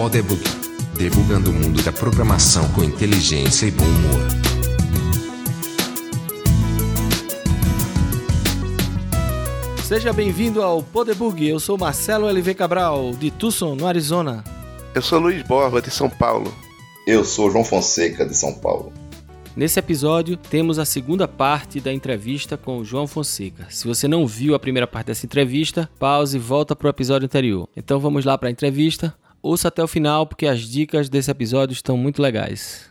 Podebug, debugando o mundo da programação com inteligência e bom humor. Seja bem-vindo ao Podebug. Eu sou Marcelo LV Cabral, de Tucson, no Arizona. Eu sou Luiz Borba, de São Paulo. Eu sou João Fonseca, de São Paulo. Nesse episódio, temos a segunda parte da entrevista com o João Fonseca. Se você não viu a primeira parte dessa entrevista, pause e volta para o episódio anterior. Então vamos lá para a entrevista. Ouça até o final, porque as dicas desse episódio estão muito legais.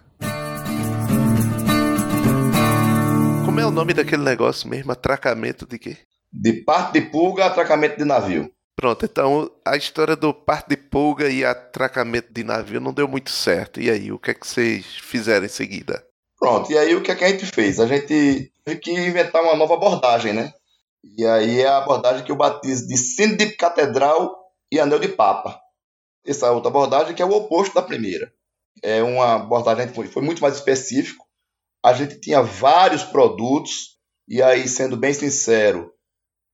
Como é o nome daquele negócio mesmo? Atracamento de quê? De parte de pulga a atracamento de navio. Pronto, então a história do parte de pulga e atracamento de navio não deu muito certo. E aí, o que é que vocês fizeram em seguida? Pronto, e aí o que, é que a gente fez? A gente teve que inventar uma nova abordagem, né? E aí é a abordagem que eu batizo de sino de catedral e anel de papa. Essa outra abordagem que é o oposto da primeira. É uma abordagem que foi, foi muito mais específico. A gente tinha vários produtos, e aí, sendo bem sincero,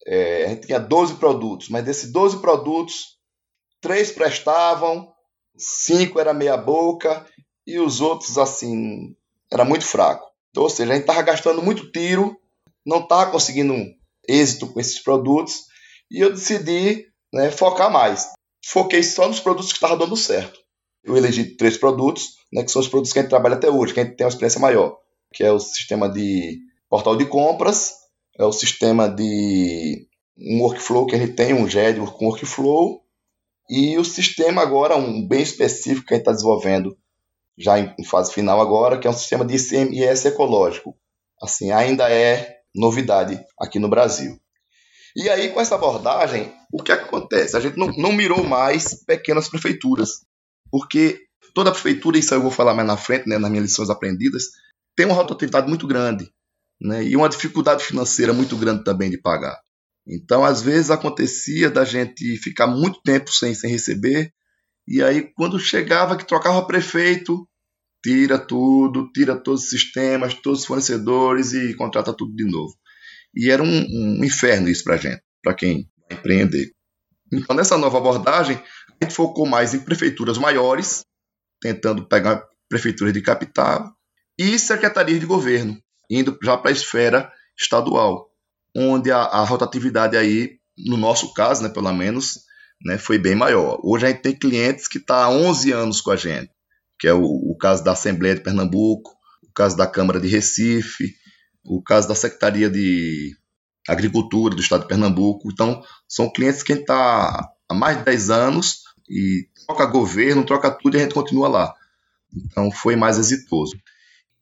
é, a gente tinha 12 produtos, mas desses 12 produtos, três prestavam, cinco era meia boca, e os outros, assim, era muito fraco. Então, ou seja, a gente estava gastando muito tiro, não estava conseguindo êxito com esses produtos, e eu decidi né, focar mais. Foquei só nos produtos que estavam dando certo. Eu elegi três produtos, né, que são os produtos que a gente trabalha até hoje, que a gente tem uma experiência maior, que é o sistema de portal de compras, é o sistema de um workflow que a gente tem, um GED com workflow, e o sistema agora, um bem específico que a gente está desenvolvendo, já em, fase final agora, que é um sistema de ICMS ecológico. Assim, ainda é novidade aqui no Brasil. E aí, com essa abordagem, o que, acontece? A gente não, não mirou mais pequenas prefeituras, porque toda prefeitura, isso eu vou falar mais na frente, né, nas minhas lições aprendidas, tem uma rotatividade muito grande né, e uma dificuldade financeira muito grande também de pagar. Então, às vezes acontecia da gente ficar muito tempo sem, sem receber e aí, quando chegava que trocava prefeito, tira tudo, tira todos os sistemas, todos os fornecedores e contrata tudo de novo. E era um, um inferno isso para gente, para quem vai empreender. Então, nessa nova abordagem, a gente focou mais em prefeituras maiores, tentando pegar prefeituras de capital e secretarias de governo, indo já para a esfera estadual, onde a, a rotatividade aí, no nosso caso, né, pelo menos, né, foi bem maior. Hoje a gente tem clientes que estão tá há 11 anos com a gente, que é o, o, caso da Assembleia de Pernambuco, o caso da Câmara de Recife, o caso da Secretaria de Agricultura do Estado de Pernambuco. Então, são clientes que a gente está há mais de 10 anos e troca governo, troca tudo e a gente continua lá. Então, foi mais exitoso.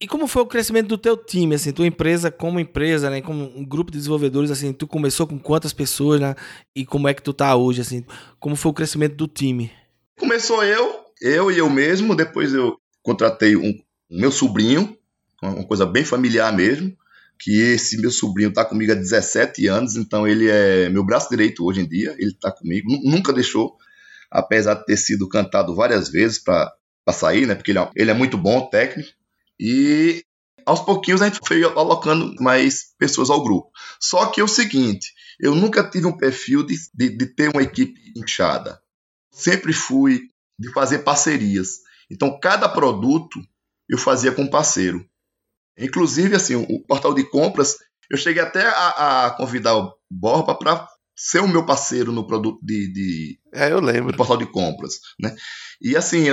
E como foi o crescimento do teu time, assim, tua empresa como empresa, né, como um grupo de desenvolvedores, assim, tu começou com quantas pessoas, né, e como é que tu tá hoje, assim, como foi o crescimento do time? Começou eu, eu e eu mesmo, depois eu contratei um, um meu sobrinho, uma coisa bem familiar mesmo, que esse meu sobrinho tá comigo há 17 anos, então ele é meu braço direito hoje em dia, ele tá comigo, nunca deixou, apesar de ter sido cantado várias vezes para sair, né, porque ele é, ele é muito bom técnico, e aos pouquinhos a gente foi alocando mais pessoas ao grupo. Só que é o seguinte, eu nunca tive um perfil de, de, de ter uma equipe inchada. Sempre fui de fazer parcerias. Então, cada produto eu fazia com parceiro. Inclusive, assim, o portal de compras, eu cheguei até a, a convidar o Borba para ser o meu parceiro no produto de, de é, eu lembro. portal de compras, né? E assim,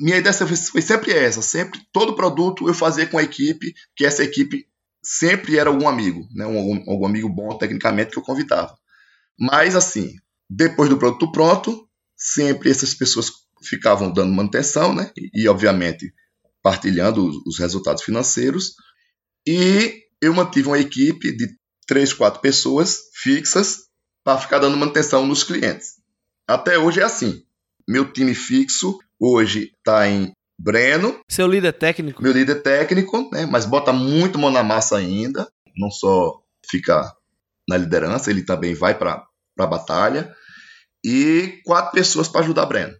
minha ideia foi sempre essa, sempre todo produto eu fazia com a equipe, que essa equipe sempre era algum amigo, né? Um, algum amigo bom tecnicamente que eu convidava. Mas assim, depois do produto pronto, sempre essas pessoas ficavam dando manutenção, né? E, e obviamente partilhando os, os resultados financeiros. E eu mantive uma equipe de três, quatro pessoas fixas para ficar dando manutenção nos clientes. Até hoje é assim. Meu time fixo hoje está em Breno. Seu líder técnico? Meu líder técnico, né? Mas bota muito mão na massa ainda. Não só fica na liderança, ele também vai para a batalha. E quatro pessoas para ajudar Breno.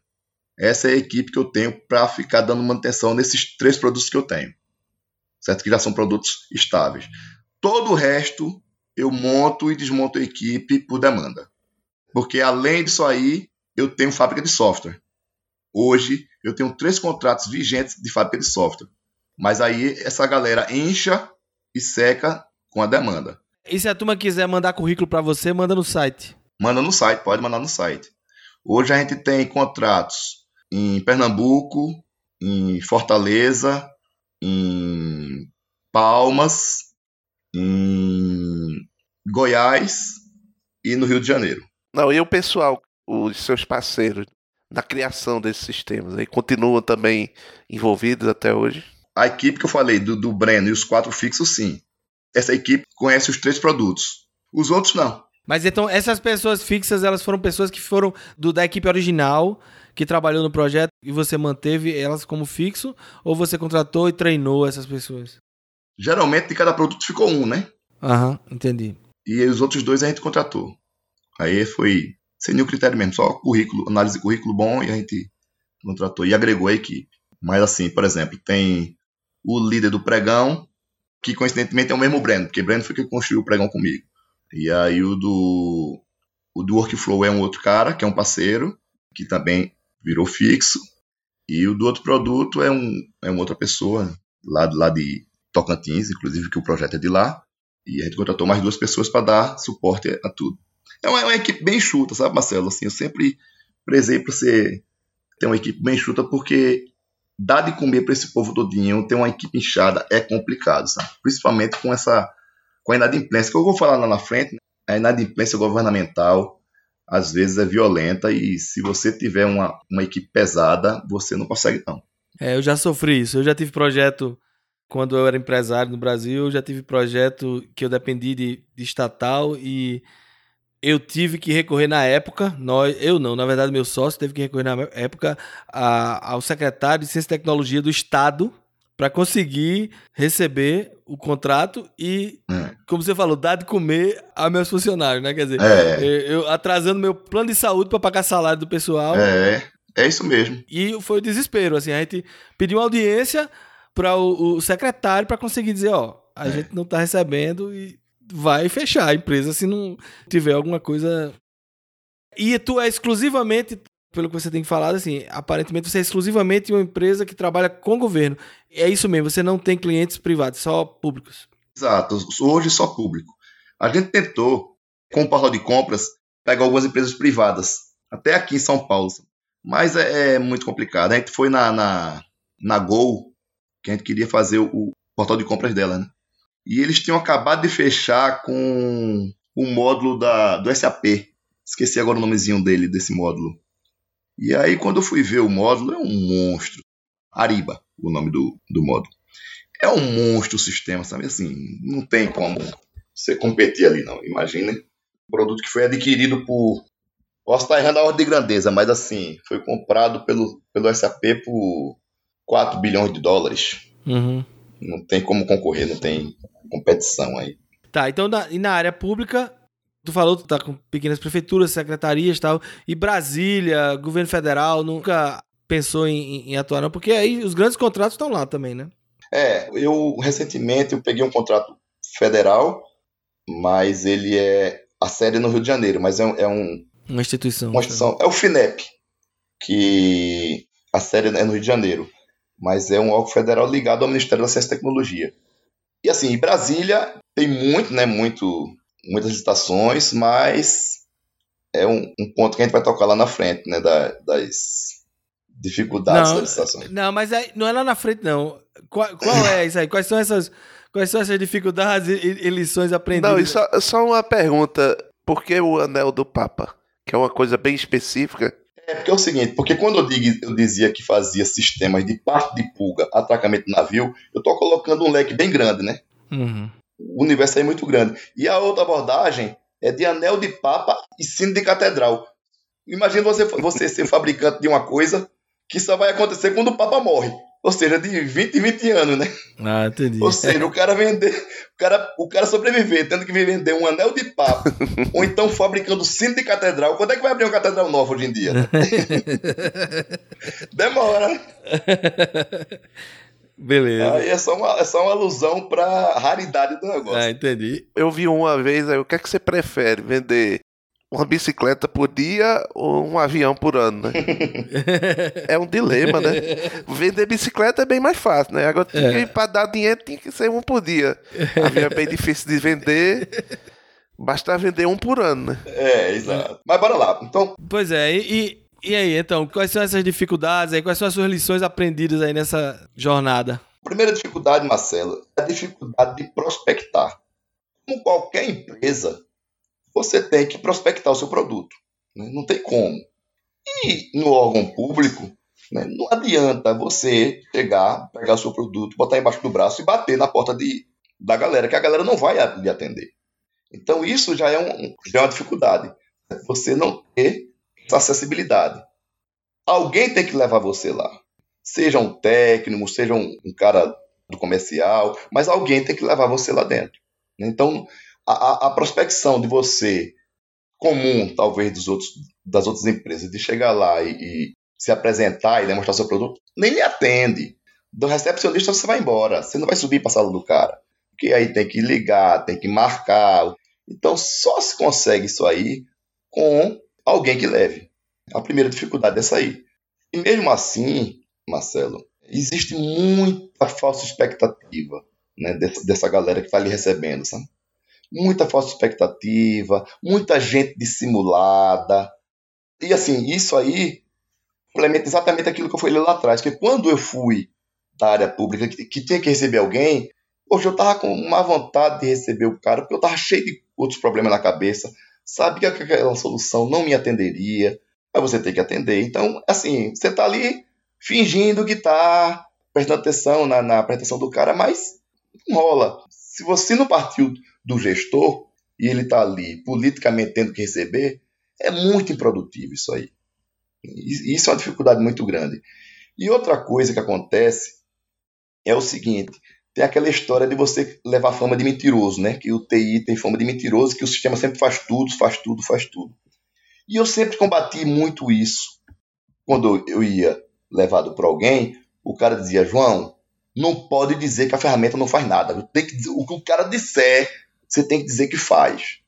Essa é a equipe que eu tenho para ficar dando manutenção nesses três produtos que eu tenho. Certo? Que já são produtos estáveis. Todo o resto eu monto e desmonto a equipe por demanda. Porque além disso aí, eu tenho fábrica de software. Hoje eu tenho três contratos vigentes de fábrica de software. Mas aí essa galera encha e seca com a demanda. E se a turma quiser mandar currículo para você, manda no site. Manda no site, pode mandar no site. Hoje a gente tem contratos em Pernambuco, em Fortaleza, em Palmas, em Goiás e no Rio de Janeiro. Não, e o pessoal, os seus parceiros, na criação desses sistemas aí, continuam também envolvidos até hoje? A equipe que eu falei, do, do Breno e os quatro fixos, sim. Essa equipe conhece os três produtos. Os outros não. Mas então essas pessoas fixas, elas foram pessoas que foram do, da equipe original, que trabalhou no projeto e você manteve elas como fixo ou você contratou e treinou essas pessoas? Geralmente de cada produto ficou um, né? Aham, entendi. E os outros dois a gente contratou. Aí foi sem nenhum critério mesmo, só currículo, análise de currículo bom e a gente contratou e agregou a equipe. Mas assim, por exemplo, tem o líder do pregão, que coincidentemente é o mesmo Breno, porque Breno foi quem construiu o pregão comigo. E aí o do o do workflow é um outro cara, que é um parceiro, que também virou fixo. E o do outro produto é um é uma outra pessoa lá, lá de Tocantins, inclusive que o projeto é de lá. E a gente contratou mais duas pessoas para dar suporte a tudo. É uma, é uma, equipe bem chuta, sabe, Marcelo? Assim, eu sempre prezei para você ter uma equipe bem chuta, porque dar de comer para esse povo todinho, ter uma equipe inchada é complicado, sabe? Principalmente com essa com a inadimplência, que eu vou falar lá na frente, né? a inadimplência governamental às vezes é violenta e se você tiver uma, uma equipe pesada, você não consegue não. É, eu já sofri isso. Eu já tive projeto quando eu era empresário no Brasil, eu já tive projeto que eu dependi de, de estatal e eu tive que recorrer na época, nós, eu não, na verdade meu sócio teve que recorrer na época a, ao secretário de Ciência e Tecnologia do Estado para conseguir receber o contrato e, é. como você falou, dar de comer a meus funcionários, né? Quer dizer, é. eu atrasando meu plano de saúde para pagar salário do pessoal. É, é isso mesmo. E foi o desespero, assim, a gente pediu uma audiência para o, o, secretário para conseguir dizer, ó, a é. gente não está recebendo e vai fechar a empresa se não tiver alguma coisa. E tu é exclusivamente, pelo que você tem falado, assim, aparentemente você é exclusivamente uma empresa que trabalha com o governo. É isso mesmo, você não tem clientes privados, só públicos. Exato, hoje só público. A gente tentou, com o portal de compras, pegar algumas empresas privadas, até aqui em São Paulo, mas é, é muito complicado. A gente foi na, na, na Gol, que a gente queria fazer o, o portal de compras dela, né? E eles tinham acabado de fechar com o módulo da, do SAP. Esqueci agora o nomezinho dele, desse módulo. E aí, quando eu fui ver o módulo, é um monstro. Ariba, o nome do, do módulo. É um monstro o sistema, sabe? Assim, não tem como você competir ali, não. Imagina. Um produto que foi adquirido por. Posso estar errando a ordem de grandeza, mas assim, foi comprado pelo, pelo SAP por 4 bilhões de dólares. Uhum. Não tem como concorrer, não tem competição aí. Tá, então na, e na área pública, tu falou que tu tá com pequenas prefeituras, secretarias e tal, e Brasília, governo federal, nunca pensou em, em atuar não, porque aí os grandes contratos estão lá também, né? É, eu recentemente eu peguei um contrato federal, mas ele é a sede no Rio de Janeiro, mas é, é um uma instituição. Uma instituição. É o FINEP, que a sede é no Rio de Janeiro, mas é um órgão federal ligado ao Ministério da Ciência e Tecnologia. E assim, Brasília tem muito, né, muito, muitas licitações, mas é um, um, ponto que a gente vai tocar lá na frente, né, da, das dificuldades não, das licitações. Não, mas é, não é lá na frente, não. Qual, qual é isso aí? Quais são essas, quais são essas dificuldades e, e lições aprendidas? Não, só, só uma pergunta. Por que o anel do Papa? Que é uma coisa bem específica. É porque é o seguinte, porque quando eu, digo, eu dizia que fazia sistemas de parte de pulga, atracamento de navio, eu estou colocando um leque bem grande, né? Uhum. O universo é muito grande. E a outra abordagem é de anel de papa e sino de catedral. Imagina você, você ser fabricante de uma coisa que só vai acontecer quando o papa morre. Ou seja, de 20 em 20 anos, né? Ah, entendi. Ou seja, o cara vender, o cara, o cara sobreviver tendo que vender um anel de papo, ou então fabricando cinto de catedral. Quando é que vai abrir uma catedral nova hoje em dia? Demora. Beleza. Aí é só uma, é só uma alusão pra raridade do negócio. Ah, entendi. Eu vi uma vez aí, o que é que você prefere? Vender uma bicicleta por dia ou um avião por ano, né? é um dilema, né? Vender bicicleta é bem mais fácil, né? Agora, é. para dar dinheiro, tinha que ser um por dia. Avião é bem difícil de vender. Basta vender um por ano, né? É, exato. Mas bora lá. Então. Pois é, e, e aí, então, quais são essas dificuldades aí? Quais são as suas lições aprendidas aí nessa jornada? Primeira dificuldade, Marcelo, é a dificuldade de prospectar. Como qualquer empresa, você tem que prospectar o seu produto. Né? Não tem como. E no órgão público, né, não adianta você chegar, pegar o seu produto, botar embaixo do braço e bater na porta de, da galera, que a galera não vai lhe atender. Então isso já é, um, já é uma dificuldade. Você não ter acessibilidade. Alguém tem que levar você lá. Seja um técnico, seja um, um cara do comercial, mas alguém tem que levar você lá dentro. Então, a, a prospecção de você, comum, talvez, dos outros, das outras empresas, de chegar lá e, e se apresentar e demonstrar seu produto, nem lhe atende. Do recepcionista você vai embora, você não vai subir para a sala do cara. Porque aí tem que ligar, tem que marcar. Então só se consegue isso aí com alguém que leve. A primeira dificuldade é aí. E mesmo assim, Marcelo, existe muita falsa expectativa né, dessa, dessa galera que está ali recebendo, sabe? Muita falsa expectativa, muita gente dissimulada. E assim, isso aí complementa exatamente aquilo que eu falei lá atrás, que quando eu fui da área pública, que, que tinha que receber alguém, hoje eu tava com uma vontade de receber o cara, porque eu tava cheio de outros problemas na cabeça, sabia que aquela solução não me atenderia, mas você tem que atender. Então, assim, você tá ali fingindo que tá prestando atenção na, na apresentação do cara, mas não rola. Se você não partiu do gestor e ele tá ali politicamente tendo que receber, é muito improdutivo isso aí. Isso é uma dificuldade muito grande. E outra coisa que acontece é o seguinte: tem aquela história de você levar fama de mentiroso, né? Que o TI tem fama de mentiroso, que o sistema sempre faz tudo, faz tudo, faz tudo. E eu sempre combati muito isso. Quando eu ia levado para alguém, o cara dizia: João, não pode dizer que a ferramenta não faz nada. Tem que, o que o cara disser, você tem que dizer que faz.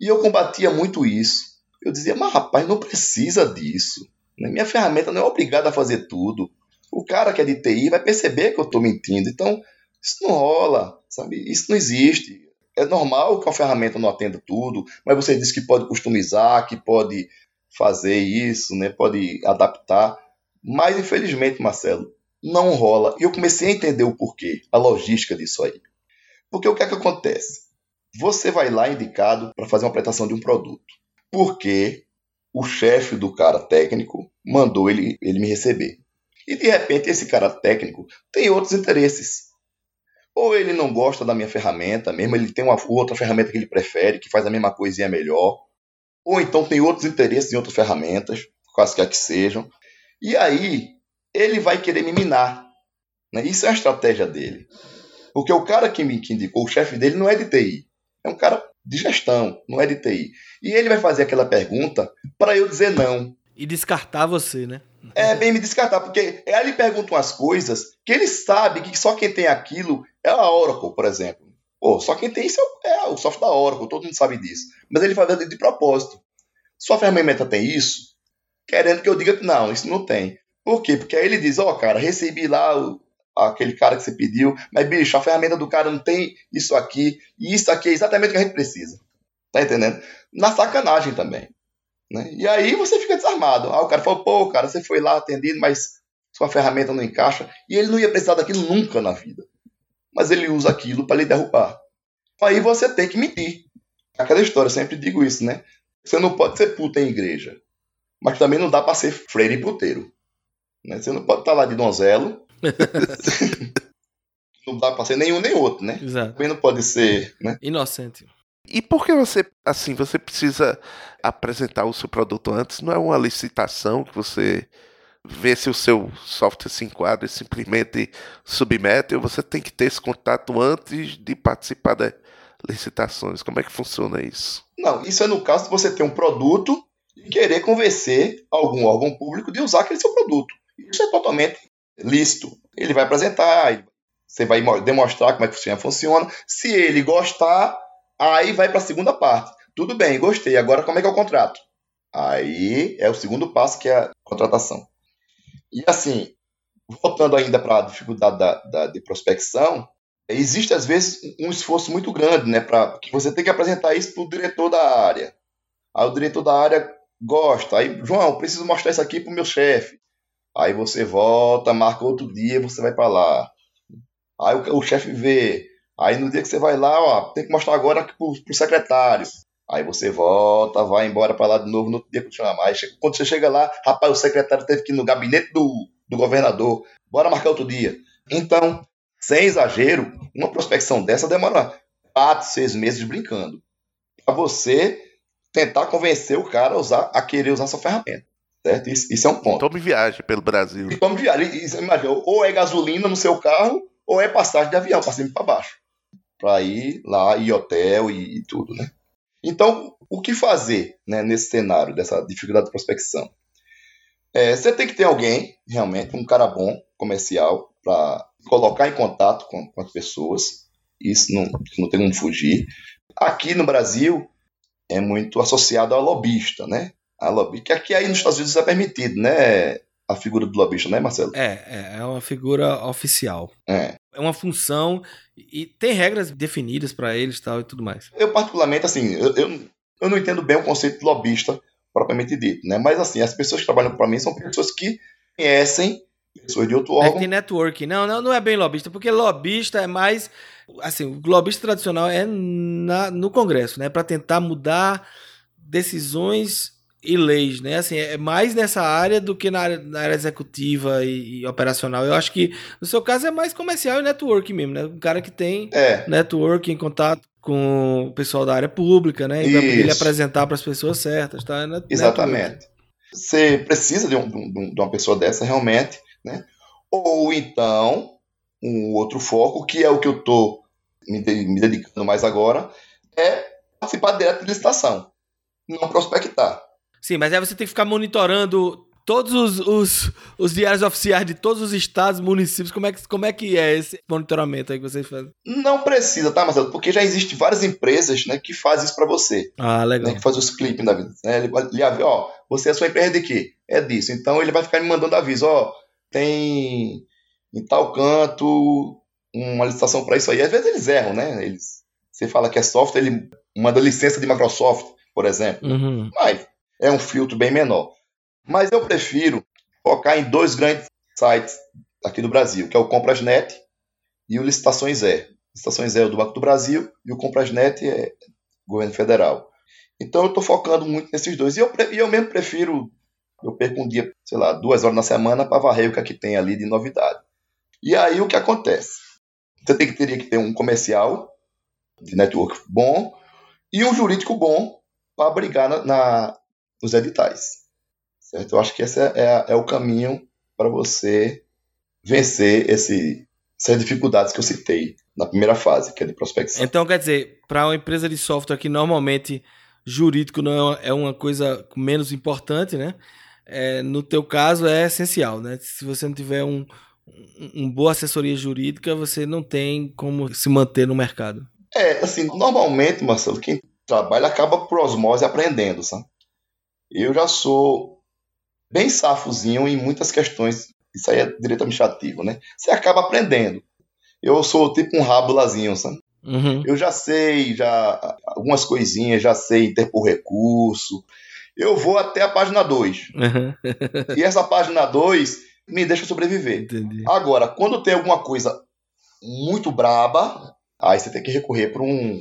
E eu combatia muito isso. Eu dizia, mas rapaz, não precisa disso. Né? Minha ferramenta não é obrigada a fazer tudo. O cara que é de TI vai perceber que eu estou mentindo. Então, isso não rola, sabe? Isso não existe. É normal que a ferramenta não atenda tudo, mas você diz que pode customizar, que pode fazer isso, né? pode adaptar. Mas, infelizmente, Marcelo, não rola. E eu comecei a entender o porquê, a logística disso aí. Porque o que é que acontece? Você vai lá indicado para fazer uma apresentação de um produto. Porque o chefe do cara técnico mandou ele, ele me receber. E de repente esse cara técnico tem outros interesses. Ou ele não gosta da minha ferramenta mesmo, ele tem uma outra ferramenta que ele prefere, que faz a mesma coisinha melhor. Ou então tem outros interesses em outras ferramentas, quaisquer que sejam. E aí ele vai querer me minar. Né? Isso é a estratégia dele. Porque o cara que me que indicou, o chefe dele, não é de TI. É um cara de gestão, não é de TI. E ele vai fazer aquela pergunta para eu dizer não. E descartar você, né? É bem me descartar, porque ele pergunta umas coisas que ele sabe que só quem tem aquilo é a Oracle, por exemplo. Pô, só quem tem isso é o software da Oracle, todo mundo sabe disso. Mas ele faz de propósito. Sua ferramenta tem isso? Querendo que eu diga que não, isso não tem. Por quê? Porque aí ele diz, ó, oh, cara, recebi lá o, aquele cara que você pediu, mas, bicho, a ferramenta do cara não tem isso aqui, e isso aqui é exatamente o que a gente precisa. Tá entendendo? Na sacanagem também. Né? E aí você fica desarmado. Ah, o cara falou, pô, cara, você foi lá atendido, mas sua ferramenta não encaixa, e ele não ia precisar daquilo nunca na vida. Mas ele usa aquilo para lhe derrubar. Aí você tem que mentir. Aquela história, eu sempre digo isso, né? Você não pode ser puta em igreja, mas também não dá para ser freire e puteiro. Né? Você não pode estar tá lá de donzelo. não dá para ser nenhum nem outro, né? Exato. Também não pode ser. Né? Inocente. E por que você, assim, você precisa apresentar o seu produto antes? Não é uma licitação que você vê se o seu software se enquadra e simplesmente submete, ou você tem que ter esse contato antes de participar das licitações? Como é que funciona isso? Não, isso é no caso de você ter um produto e querer convencer algum órgão público de usar aquele seu produto. Isso é totalmente lícito. Ele vai apresentar, você vai demonstrar como é que funciona. Se ele gostar, aí vai para a segunda parte. Tudo bem, gostei. Agora como é que é o contrato? Aí é o segundo passo que é a contratação. E assim, voltando ainda para a dificuldade da, da, de prospecção, existe às vezes um esforço muito grande, né, para que você tem que apresentar isso para o diretor da área. Aí o diretor da área gosta, aí João, preciso mostrar isso aqui para o meu chefe. Aí você volta, marca outro dia, você vai para lá. Aí o, o chefe vê. Aí no dia que você vai lá, ó, tem que mostrar agora para o secretário. Aí você volta, vai embora para lá de novo no outro dia continua mais. Quando você chega lá, rapaz, o secretário teve que ir no gabinete do, do governador. Bora marcar outro dia. Então, sem exagero, uma prospecção dessa demora quatro, seis meses brincando. Para você tentar convencer o cara a, usar, a querer usar sua ferramenta. Certo? Isso, isso é um ponto. Tome viagem pelo Brasil. Tome viagem. Isso, imagina, ou é gasolina no seu carro, ou é passagem de avião, para cima e para baixo. Para ir lá, ir hotel e, e, tudo, né? Então, o que fazer né, nesse cenário, dessa dificuldade de prospecção? É, você tem que ter alguém, realmente, um cara bom, comercial, para colocar em contato com, com, as pessoas. Isso não, não tem como fugir. Aqui no Brasil, é muito associado ao lobista, né? A lobby, que aqui aí nos Estados Unidos é permitido, né? A figura do lobista, né, Marcelo? É, é, é uma figura oficial. É. É uma função e tem regras definidas para eles tal, e tudo mais. Eu, particularmente, assim, eu, eu, eu não entendo bem o conceito de lobista propriamente dito, né? Mas, assim, as pessoas que trabalham para mim são pessoas que conhecem pessoas de outro órgão. É tem networking. Não, não, não é bem lobista, porque lobista é mais. Assim, o lobista tradicional é na, no Congresso, né? Para tentar mudar decisões e leis, né? Assim, é mais nessa área do que na área, na área executiva e, e, operacional. Eu acho que no seu caso é mais comercial e networking mesmo, né? Um cara que tem é. networking, contato com o pessoal da área pública, né? E vai poder ele apresentar para as pessoas certas, tá? Net Exatamente. Você precisa de, um, de, uma pessoa dessa realmente, né? Ou então um outro foco, que é o que eu estou me, me dedicando mais agora, é participar direto de licitação, não prospectar. Sim, mas aí você tem que ficar monitorando todos os, os, os, diários oficiais de todos os estados, municípios. Como é, que, como é que é esse monitoramento aí que vocês fazem? Não precisa, tá, Marcelo? Porque já existem várias empresas né, que fazem isso para você. Ah, legal. Né, que fazem os clipes da vida. Né? Ele, ele, ó, você é sua empresa de quê? É disso. Então ele vai ficar me mandando aviso, ó, tem em tal canto uma licitação para isso aí. Às vezes eles erram, né? Eles, você fala que é software, ele manda licença de Microsoft, por exemplo. Uhum. Mas é um filtro bem menor. Mas eu prefiro focar em dois grandes sites aqui do Brasil, que é o Comprasnet e o Licitações E. Licitações E é do Banco do Brasil e o Comprasnet é governo federal. Então eu estou focando muito nesses dois. E eu, e eu mesmo prefiro, eu perco um dia, sei lá, duas horas na semana para varrer o que, é que tem ali de novidade. E aí o que acontece? Você tem que, teria que ter um comercial de network bom e um jurídico bom para brigar na, na, nos editais. Certo? Eu acho que esse é, é, é o caminho para você vencer esse, essas dificuldades que eu citei na primeira fase, que é de prospecção. Então, quer dizer, para uma empresa de software que normalmente jurídico não é uma coisa menos importante, né? É, no teu caso é essencial, né? Se você não tiver um, um, um boa assessoria jurídica, você não tem como se manter no mercado. É, assim, normalmente, Marcelo, quem trabalha acaba por osmose aprendendo, sabe? Eu já sou bem safozinho em muitas questões. Isso aí é direito administrativo, né? Você acaba aprendendo. Eu sou tipo um rábulazinho, sabe? Uhum. Eu já sei, já algumas coisinhas, já sei interpor recurso. Eu vou até a página 2. Uhum. e essa página 2 me deixa sobreviver. Entendi. Agora, quando tem alguma coisa muito braba, aí você tem que recorrer para um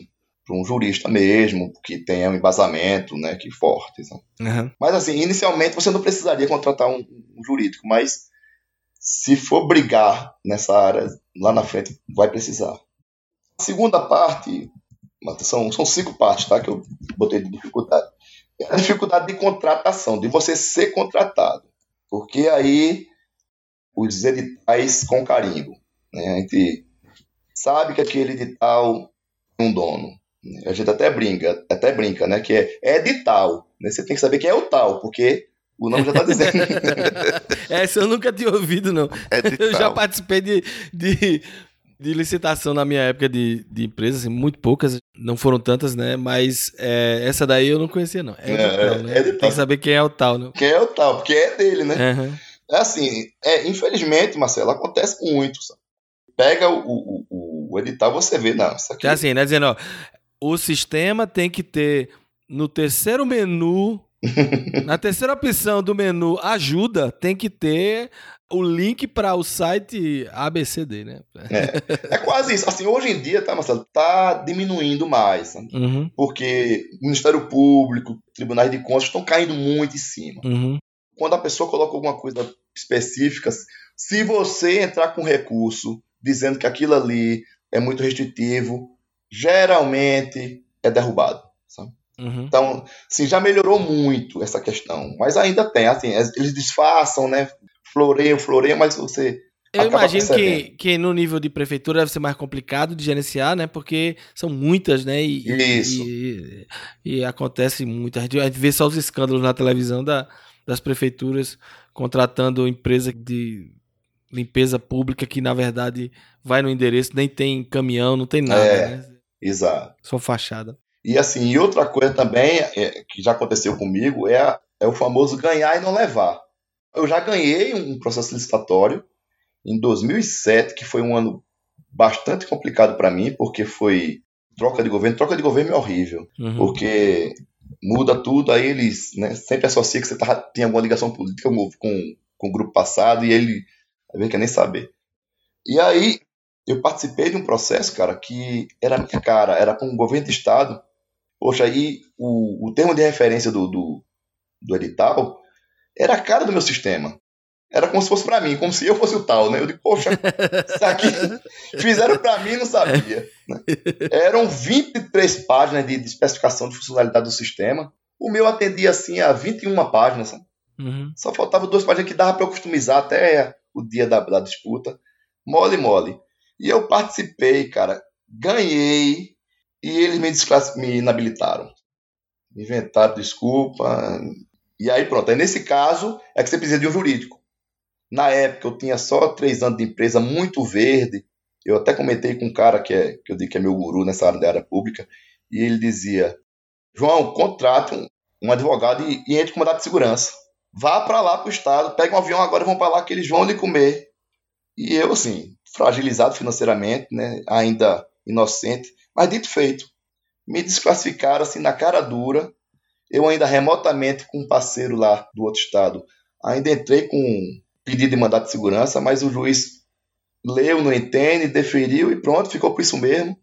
para um jurista mesmo, que tenha um embasamento, né, que forte. Uhum. Mas assim, inicialmente você não precisaria contratar um, um, jurídico, mas se for brigar nessa área, lá na frente vai precisar. A segunda parte, são, são cinco partes, tá, que eu botei de dificuldade. É a dificuldade de contratação, de você ser contratado. Porque aí os editais com carimbo, né, a gente sabe que aquele edital tem um dono, a gente até brinca, até brinca, né? Que é, é edital. Né? Você tem que saber quem é o tal, porque o nome já está dizendo. Essa eu nunca tinha ouvido, não. É eu já participei de, de de licitação na minha época de, de empresa, assim, muito poucas, não foram tantas, né? Mas é, essa daí eu não conhecia, não. É, é, tal, né? é Tem que saber quem é o tal, né? Quem é o tal, porque é dele, né? Uhum. É assim, é, infelizmente, Marcelo, acontece muito. Sabe? Pega o, o, o, o edital, você vê, não, isso aqui... É assim, né? Dizendo, ó, o sistema tem que ter no terceiro menu na terceira opção do menu ajuda, tem que ter o link para o site ABCD, né? É, é, quase isso. Assim, hoje em dia, tá, Marcelo, tá diminuindo mais. Uhum. Porque o Ministério Público, tribunais de contas estão caindo muito em cima. Uhum. Quando a pessoa coloca alguma coisa específica, se você entrar com recurso dizendo que aquilo ali é muito restritivo, geralmente é derrubado. Sabe? Uhum. Então, sim, já melhorou muito essa questão. Mas ainda tem, assim, eles disfarçam, né? Floreiam, floreiam, mas você. Eu imagino que, que no nível de prefeitura deve ser mais complicado de gerenciar, né? Porque são muitas, né? E, Isso. E, e, e acontece muito. A gente, a gente vê só os escândalos na televisão da, das prefeituras contratando empresa de limpeza pública que, na verdade, vai no endereço, nem tem caminhão, não tem nada, é, né? Exato. Só fachada. E assim, e outra coisa também é, que já aconteceu comigo é, é o famoso ganhar e não levar. Eu já ganhei um processo licitatório em 2007, que foi um ano bastante complicado para mim, porque foi troca de governo. Troca de governo é horrível, uhum. porque muda tudo, aí eles né, sempre associam que você tá, tem alguma ligação política com, com o grupo passado e ele vezes quer nem saber. E aí eu participei de um processo, cara, que era minha cara, era com o governo do estado, Poxa, aí o, o termo de referência do, do, do edital era a cara do meu sistema. Era como se fosse para mim, como se eu fosse o tal, né? Eu digo, poxa, isso aqui fizeram para mim não sabia. Né? Eram 23 páginas de, de, especificação de funcionalidade do sistema. O meu atendia assim a 21 páginas. Uhum. Só faltava duas páginas que dava para eu customizar até o dia da, da disputa. Mole, mole. E eu participei, cara. Ganhei e eles me, me inabilitaram. Me inventaram desculpa. E aí pronto. Aí nesse caso é que você precisa de um jurídico. Na época eu tinha só três anos de empresa muito verde. Eu até comentei com um cara que, é, que eu digo que é meu guru nessa área da área pública. E ele dizia: João, contrate um, um advogado e, e entre com mandato de segurança. Vá para lá para o estado, pega um avião agora e vão para lá que eles vão lhe comer. E eu, assim, fragilizado financeiramente, né, ainda inocente, mas dito feito, me desclassificaram assim na cara dura. Eu ainda remotamente com um parceiro lá do outro estado, ainda entrei com um pedido de mandato de segurança, mas o juiz leu, não entende, deferiu e pronto, ficou por isso mesmo.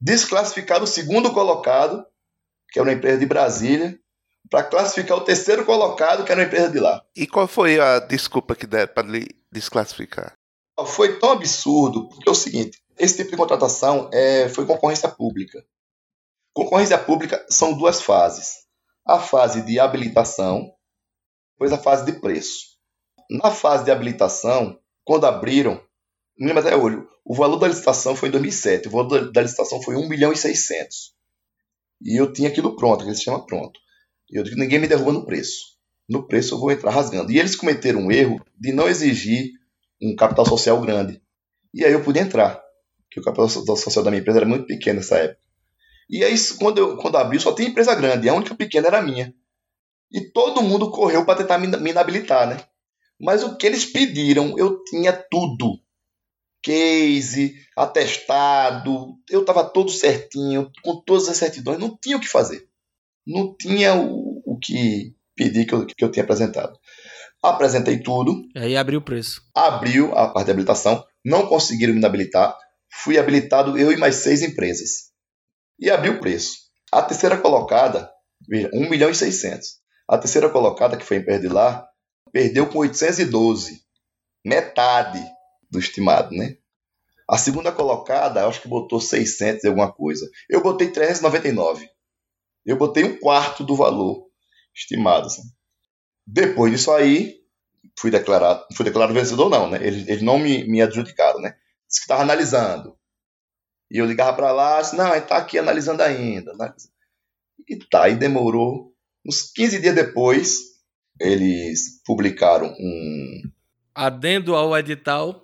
Desclassificar o segundo colocado, que era uma empresa de Brasília, para classificar o terceiro colocado, que era uma empresa de lá. E qual foi a desculpa que deram para lhe desclassificar? Foi tão absurdo, porque é o seguinte: esse tipo de contratação é, foi concorrência pública. Concorrência pública são duas fases. A fase de habilitação, depois a fase de preço. Na fase de habilitação, quando abriram, não lembro até hoje, o valor da licitação foi em 2007, o valor da licitação foi 1 milhão e 600. E eu tinha aquilo pronto, aquele sistema pronto. Eu digo, ninguém me derruba no preço. No preço eu vou entrar rasgando. E eles cometeram um erro de não exigir um capital social grande. E aí eu pude entrar que o capital social da minha empresa era muito pequeno nessa época. E aí, quando eu quando abriu, só tinha empresa grande, a única pequena era a minha. E todo mundo correu para tentar me inabilitar, né? Mas o que eles pediram, eu tinha tudo. Case, atestado, eu estava todo certinho, com todas as certidões, não tinha o que fazer. Não tinha o, o que pedir que eu, que eu tinha apresentado. Apresentei tudo. Aí abriu o preço. Abriu a parte de habilitação, não conseguiram me inabilitar fui habilitado eu e mais seis empresas. E abri o preço. A terceira colocada, veja, 1 milhão e 600. A terceira colocada, que foi em Perdilar, perdeu com 812. Metade do estimado, né? A segunda colocada, acho que botou 600 e alguma coisa. Eu botei 399. Eu botei um quarto do valor estimado. Assim. Depois disso aí, fui declarado, fui declarado vencedor não, né? Eles, eles não me, me adjudicaram, né? disse que estava analisando. E eu ligava para lá, disse, não, está aqui analisando ainda. E tá, e demorou. Uns 15 dias depois, eles publicaram um. Adendo ao edital.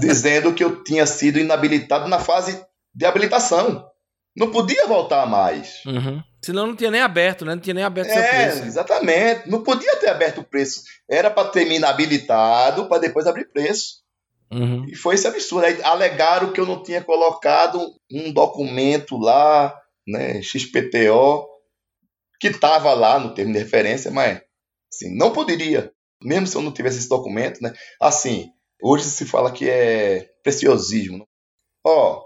dizendo que eu tinha sido inabilitado na fase de habilitação. Não podia voltar mais. Uhum. Senão não tinha nem aberto, né? Não tinha nem aberto é, seu preço. Exatamente. Não podia ter aberto o preço. Era para ter me inabilitado para depois abrir preço. Uhum. E foi esse absurdo. Aí alegaram que eu não tinha colocado um documento lá, né, XPTO, que estava lá no termo de referência, mas assim, não poderia. Mesmo se eu não tivesse esse documento, né? Assim, hoje se fala que é preciosismo. Ó,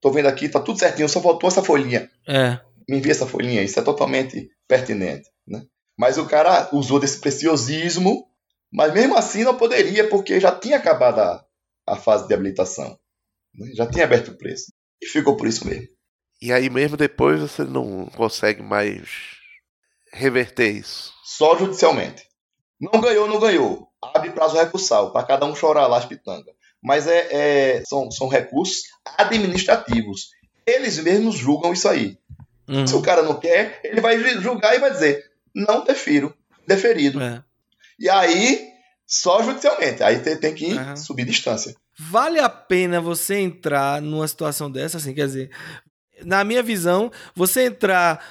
tô vendo aqui, tá tudo certinho, só faltou essa folhinha. É. Me envia essa folhinha, isso é totalmente pertinente, né? Mas o cara usou desse preciosismo, mas mesmo assim não poderia, porque já tinha acabado a, a fase de habilitação. Né? Já tinha aberto o preço. E ficou por isso mesmo. E aí mesmo depois você não consegue mais reverter isso. Só judicialmente. Não ganhou, não ganhou. Abre prazo recursal, para cada um chorar lá as pitangas. Mas é, é, são, são recursos administrativos. Eles mesmos julgam isso aí. Uhum. Se o cara não quer, ele vai julgar e vai dizer: não defiro, deferido. É. E aí, só judicialmente. Aí tem, tem que Uhum. subir distância. Vale a pena você entrar numa situação dessa, assim, quer dizer, na minha visão, você entrar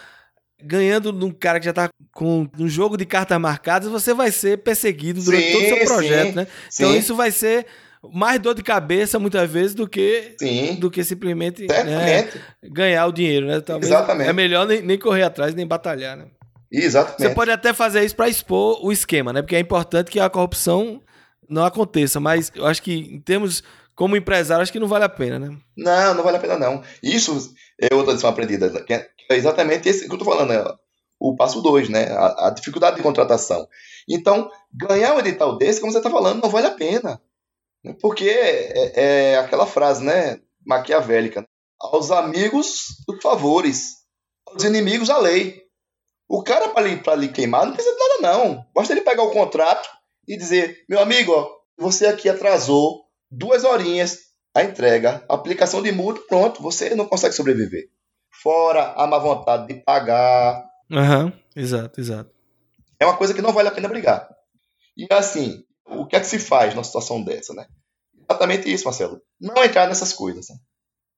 ganhando num cara que já tá com um jogo de cartas marcadas, você vai ser perseguido durante Sim, todo o seu projeto, sim, né? Então Sim, isso vai ser mais dor de cabeça muitas vezes do que sim. do que simplesmente né, ganhar o dinheiro, né? Talvez Exatamente. é melhor nem, nem correr atrás, nem batalhar, né? Exatamente. Você pode até fazer isso para expor o esquema, né? Porque é importante que a corrupção não aconteça, mas eu acho que em termos como empresário, acho que não vale a pena, né? Não, não vale a pena não. Isso é outra lição aprendida, que é que é exatamente esse que eu tô falando, né? o passo 2, né? A, a dificuldade de contratação. Então, ganhar um edital desse, como você está falando, não vale a pena. Porque é, é aquela frase, né? Maquiavélica. Aos amigos, os favores. Aos inimigos, a lei. O cara, para lhe, lhe queimar, não precisa de nada, não. Basta ele pegar o contrato e dizer: meu amigo, ó, você aqui atrasou duas horinhas a entrega, aplicação de multa, pronto, você não consegue sobreviver. Fora a má vontade de pagar. Aham, exato, exato. É uma coisa que não vale a pena brigar. E assim, o que é que se faz numa situação dessa, né? Exatamente isso, Marcelo. Não entrar nessas coisas. Né?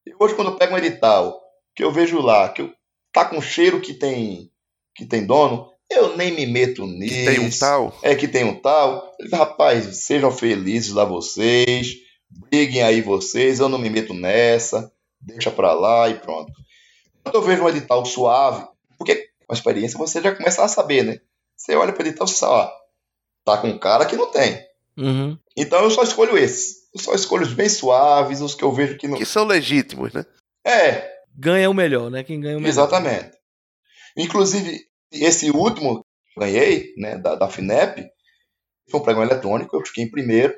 E hoje, quando eu pego um edital, que eu vejo lá, que eu, tá com cheiro que tem, que tem dono, eu nem me meto nisso. Que tem um tal. É que tem um tal. Digo, Rapaz, sejam felizes lá vocês, briguem aí vocês, eu não me meto nessa, deixa pra lá e pronto. Quando eu vejo um edital suave, porque com a experiência você já começa a saber, né? Você olha pro edital e sabe, ó, tá com um cara que não tem. Uhum. Então eu só escolho esses. Eu só escolho os bem suaves, os que eu vejo que não. Que são legítimos, né? É, Ganha o melhor, né? Quem ganha o melhor. Exatamente. Inclusive, esse último que eu ganhei, né, da, da FINEP, foi um pregão eletrônico, eu fiquei em primeiro,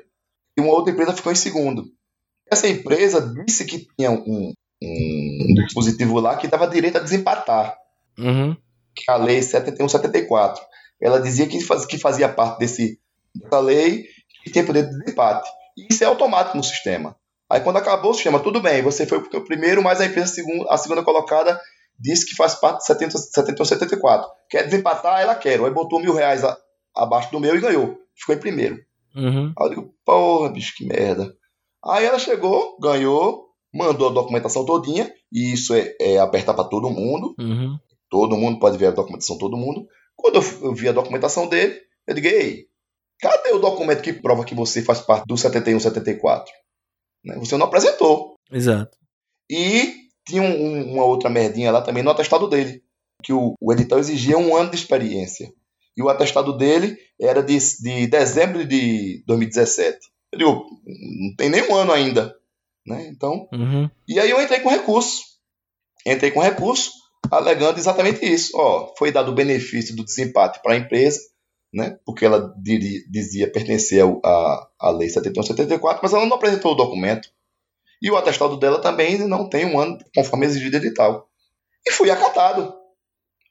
e uma outra empresa ficou em segundo. Essa empresa disse que tinha um, um dispositivo lá que dava direito a desempatar, Uhum. que é a lei 7174. Ela dizia que, faz, que fazia parte desse, dessa lei que tinha poder de desempate. E isso é automático no sistema. Aí quando acabou o sistema, tudo bem, você foi o primeiro, mas a empresa segunda, a segunda colocada disse que faz parte de 70, 71, 74. Quer desempatar? Ela quer. Aí botou mil reais a- abaixo do meu e ganhou. Ficou em primeiro. Uhum. Aí eu digo, porra, bicho, que merda. Aí ela chegou, ganhou, mandou a documentação todinha, e isso é, é aberta para todo mundo. Uhum. Todo mundo pode ver a documentação, todo mundo. Quando eu, eu vi a documentação dele, eu digo, ei, cadê o documento que prova que você faz parte do 71, 74? Né? Você não apresentou. Exato. E tinha um- uma outra merdinha lá também no atestado dele, que o, o edital exigia um ano de experiência. E o atestado dele era de, de dezembro de 2017. Eu digo, não tem nem um ano ainda. Né? Então, Uhum. e aí eu entrei com recurso. Entrei com recurso, alegando exatamente isso. Ó, foi dado o benefício do desempate para a empresa, né? porque ela diri- dizia pertencer à, à Lei 7174, mas ela não apresentou o documento. E o atestado dela também não tem um ano, conforme exigido edital. E fui acatado.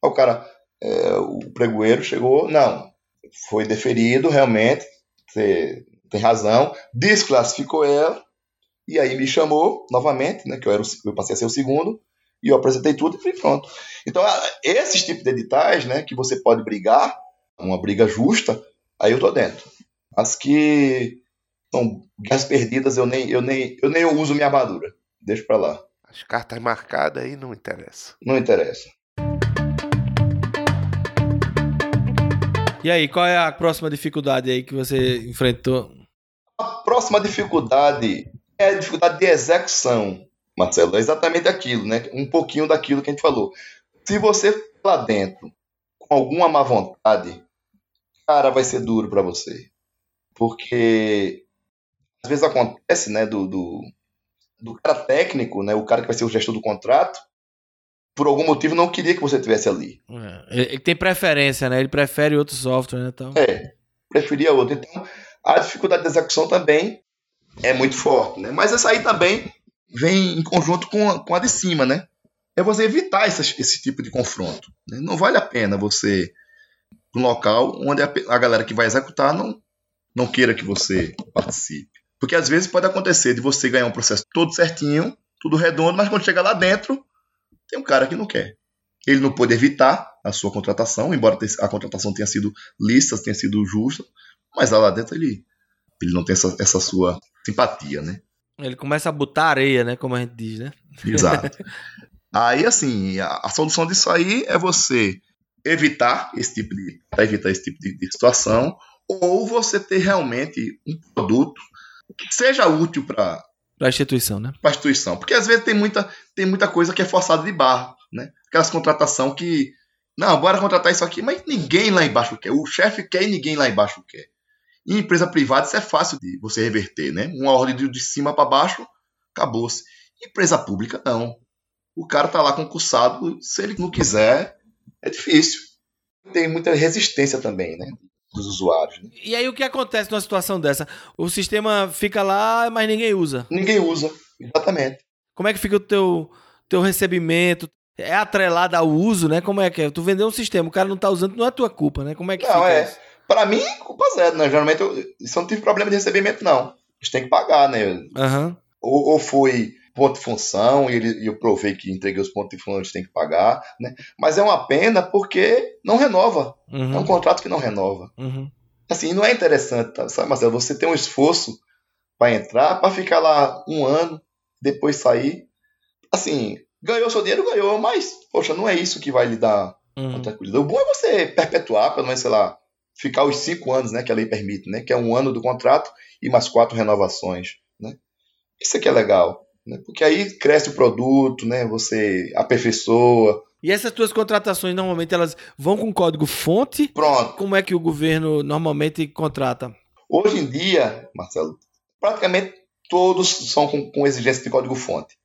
O cara, é, o pregoeiro chegou, não, foi deferido realmente, você tem razão, desclassificou ela, e aí me chamou novamente, né, que eu, era o, eu passei a ser o segundo, e eu apresentei tudo e fui pronto. Então, esses tipos de editais, né, que você pode brigar, uma briga justa, aí eu tô dentro. As que são guerras perdidas, eu nem, eu nem, eu nem uso minha armadura. Deixa pra lá. As cartas marcadas aí não interessa. Não interessa. E aí, qual é a próxima dificuldade aí que você enfrentou? A próxima dificuldade é a dificuldade de execução, Marcelo. É exatamente aquilo, né? Um pouquinho daquilo que a gente falou. Se você lá dentro com alguma má vontade, cara, vai ser duro para você. Porque às vezes acontece, né, do, do, do cara técnico, né, o cara que vai ser o gestor do contrato, por algum motivo não queria que você estivesse ali. É, ele tem preferência, né? Ele prefere outro software, né? Então... É, preferia outro. Então, a dificuldade de execução também é muito forte, né? Mas essa aí também vem em conjunto com a, com a de cima, né? É você evitar esse, esse tipo de confronto. Né? Não vale a pena você um local onde a, a galera que vai executar não, não queira que você participe. Porque às vezes pode acontecer de você ganhar um processo todo certinho, tudo redondo, mas quando chega lá dentro, tem um cara que não quer. Ele não pode evitar a sua contratação, embora a contratação tenha sido lista, tenha sido justa, mas lá dentro ele, ele não tem essa, essa sua simpatia, né? Ele começa a botar areia, né? Como a gente diz, né? Exato. aí, assim, a, a solução disso aí é você evitar esse tipo de, evitar esse tipo de, de situação, ou você ter realmente um produto que seja útil para para a instituição, né? Para a instituição. Porque às vezes tem muita, tem muita coisa que é forçada de barra, né? Aquelas contratação que. Não, bora contratar isso aqui, mas ninguém lá embaixo quer. O chefe quer e ninguém lá embaixo quer. Em empresa privada isso é fácil de você reverter, né? Uma ordem de cima para baixo, acabou-se. Empresa pública, não. O cara tá lá concursado, se ele não quiser, é difícil. Tem muita resistência também, né? dos usuários. Né? E aí o que acontece numa situação dessa? O sistema fica lá, mas ninguém usa. Ninguém usa, exatamente. Como é que fica o teu, teu recebimento? É atrelado ao uso, né? Como é que é? Tu vendeu um sistema, o cara não tá usando, não é tua culpa, né? Como é que não, fica é. isso? Pra mim, culpa zero, né? Geralmente eu, isso não tive problema de recebimento, não. Eles têm que pagar, né? Uhum. Ou, ou foi ponto de função e, ele, e eu provei que entreguei os pontos de função, eles têm que pagar, né? Mas é uma pena porque não renova. Uhum. É um contrato que não renova. Uhum. Assim, não é interessante, tá? sabe, Marcelo? Você tem um esforço para entrar, para ficar lá um ano, depois sair. Assim, ganhou seu dinheiro, ganhou, mas, poxa, não é isso que vai lhe dar uhum. tranquilidade. O bom é você perpetuar, pelo menos, sei lá, ficar os cinco anos, né, que a lei permite, né? Que é um ano do contrato e mais quatro renovações, né? Isso aqui é legal, né? Porque aí cresce o produto, né? Você aperfeiçoa, e essas tuas contratações, normalmente, elas vão com código fonte? Pronto. Como é que o governo normalmente contrata? Hoje em dia, Marcelo, praticamente todos são com, com exigência de código fonte.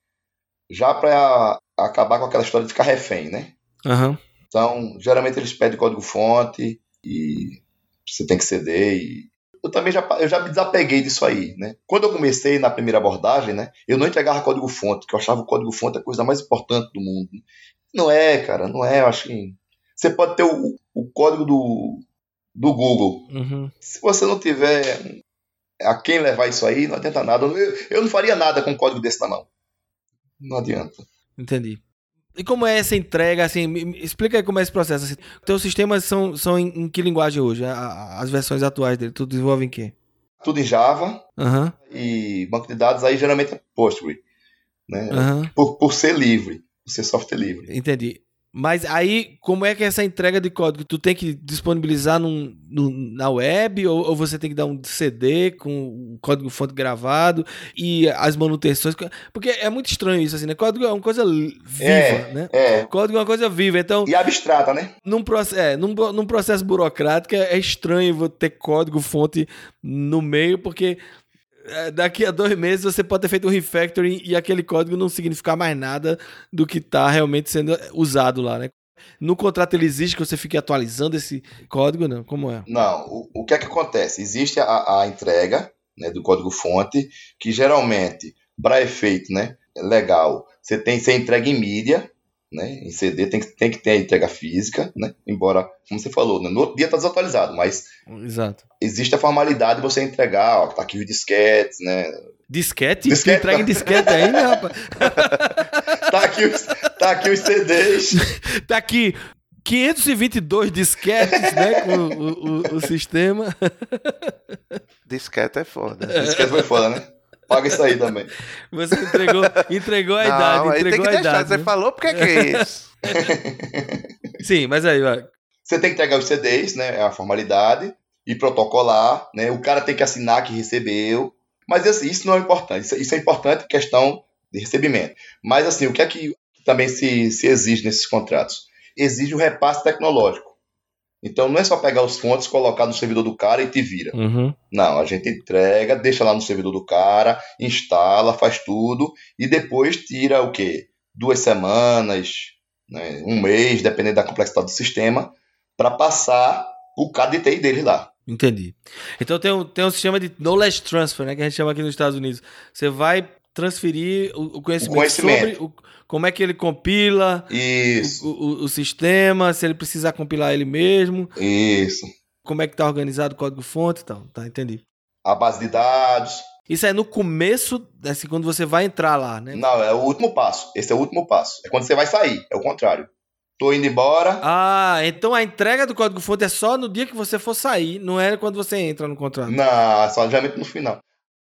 Já para acabar com aquela história de ficar refém, né? Uhum. Então, geralmente eles pedem código fonte e você tem que ceder. E... Eu também já, eu já me desapeguei disso aí, né? Quando eu comecei na primeira abordagem, né? Eu não entregava código fonte, que eu achava o código fonte a coisa mais importante do mundo. Não é, cara, não é. Eu acho que você pode ter o, o código do, do Google. Uhum. Se você não tiver a quem levar isso aí, não adianta nada. Eu, eu não faria nada com um código desse na mão. Não adianta. Entendi. E como é essa entrega, assim, me, explica aí como é esse processo. Assim, teus sistemas são, são em, em que linguagem hoje? A, as versões atuais dele, tu desenvolve em quê? Tudo em Java. Uhum. E banco de dados aí geralmente é Postgre. Né? Uhum. Por, por ser livre ser software livre. Entendi. Mas aí, como é que é essa entrega de código? Tu tem que disponibilizar num, num, na web ou, ou, você tem que dar um CD com o código fonte gravado e as manutenções? Porque é muito estranho isso, assim, né? Código é uma coisa viva, é, né? É. Código é uma coisa viva, então... E abstrata, né? Num, é, num, num processo burocrático é, é estranho ter código fonte no meio, porque daqui a dois meses você pode ter feito um refactoring e aquele código não significar mais nada do que está realmente sendo usado lá, né? No contrato ele existe que você fique atualizando esse código, não? Como é? Não, o, o que é que acontece? Existe a, a entrega né, do código fonte, que geralmente, para efeito né, legal, você tem você entrega em mídia, né? Em CD tem que, tem que ter a entrega física, né? Embora, como você falou, né? no outro dia está desatualizado, mas Exato. existe a formalidade de você entregar, ó, tá aqui os disquetes, né? Disquete? disquete entrega em disquete ainda, rapaz? tá, aqui os, tá aqui os CDs. tá aqui 522 disquetes, né? Com o, o, o sistema. Disquete é foda. Disquete foi foda, né? Paga isso aí também. Você entregou, entregou a Não, idade, aí tem entregou que a deixar. idade. Você né? falou porque que é isso? Sim, mas aí, vai. Você tem que entregar os CDs, né? É a formalidade. E protocolar, né? O cara tem que assinar que recebeu. Mas assim, isso não é importante. Isso, isso é importante questão de recebimento. Mas assim, o que é que também se, se exige nesses contratos? Exige o repasse tecnológico. Então não é só pegar os fontes, colocar no servidor do cara e te vira. Uhum. Não, a gente entrega, deixa lá no servidor do cara, instala, faz tudo e depois tira o quê? Duas semanas, né, um mês, dependendo da complexidade do sistema, para passar o KDTI dele lá. Entendi. Então tem um, tem um sistema de knowledge transfer, né? Que a gente chama aqui nos Estados Unidos. Você vai transferir o, conhecimento, O conhecimento. sobre o, como é que ele compila o, o- sistema, se ele precisar compilar ele mesmo, isso. como é que tá organizado o código-fonte e tal. Tá, entendi. A base de dados. Isso é no começo, assim, quando você vai entrar lá, né? Não, é o último passo. Esse é o último passo. É quando você vai sair. É o contrário. Tô indo embora. Ah, então a entrega do código-fonte é só no dia que você for sair, não é quando você entra no contrato. Não, só geralmente no final.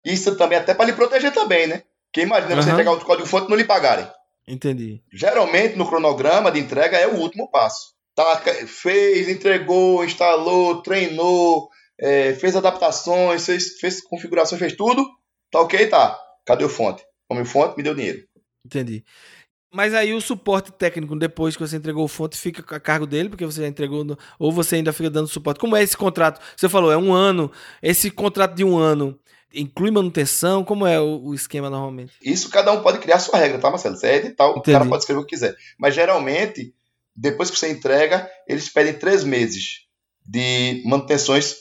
Isso também até para lhe proteger também, né? Porque imagina você Aham. entregar o código-fonte e não lhe pagarem. Entendi. Geralmente no cronograma de entrega é o último passo. Tá, fez, entregou, instalou, treinou, é, fez adaptações, fez, fez configurações, fez tudo. Tá ok? Tá. Cadê o fonte? Come o fonte, me deu dinheiro. Entendi. Mas aí o suporte técnico, depois que você entregou o fonte, fica a cargo dele, porque você já entregou, no- ou você ainda fica dando suporte. Como é esse contrato? Você falou, é um ano. Esse contrato de um ano inclui manutenção? Como é o, o esquema normalmente? Isso cada um pode criar a sua regra, tá, Marcelo? Isso é edital, o Entendi. cara pode escrever o que quiser. Mas geralmente, depois que você entrega, eles pedem três meses de manutenções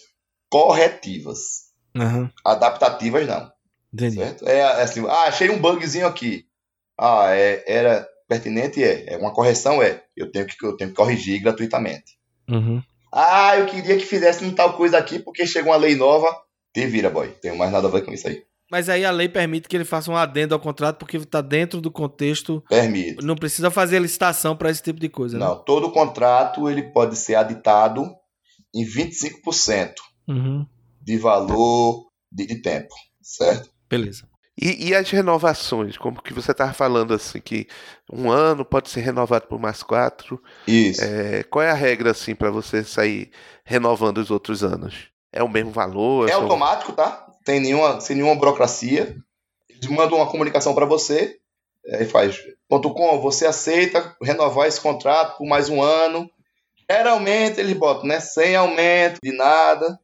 corretivas. Aham, Adaptativas não. entendi. Certo? É assim, ah, achei um bugzinho aqui. Ah, é, era pertinente? É. É uma correção? É. Eu tenho que, eu tenho que corrigir gratuitamente. Uhum. Ah, eu queria que fizesse um tal coisa aqui porque chegou uma lei nova. Te vira, boy. Tenho mais nada a ver com isso aí. Mas aí a lei permite que ele faça um adendo ao contrato, porque está dentro do contexto. Permite. Não precisa fazer licitação para esse tipo de coisa, né? Não, todo contrato ele pode ser aditado em 25% Uhum. de valor de, de tempo, certo? Beleza. E, e as renovações? Como que você estava falando assim, que um ano pode ser renovado por mais quatro. Isso. É, qual é a regra assim para você sair renovando os outros anos? É o mesmo valor? É só- automático, tá? Tem nenhuma, sem nenhuma burocracia. Eles mandam uma comunicação para você. Aí faz. Ponto .com, você aceita renovar esse contrato por mais um ano. Geralmente eles botam, né? Sem aumento de nada.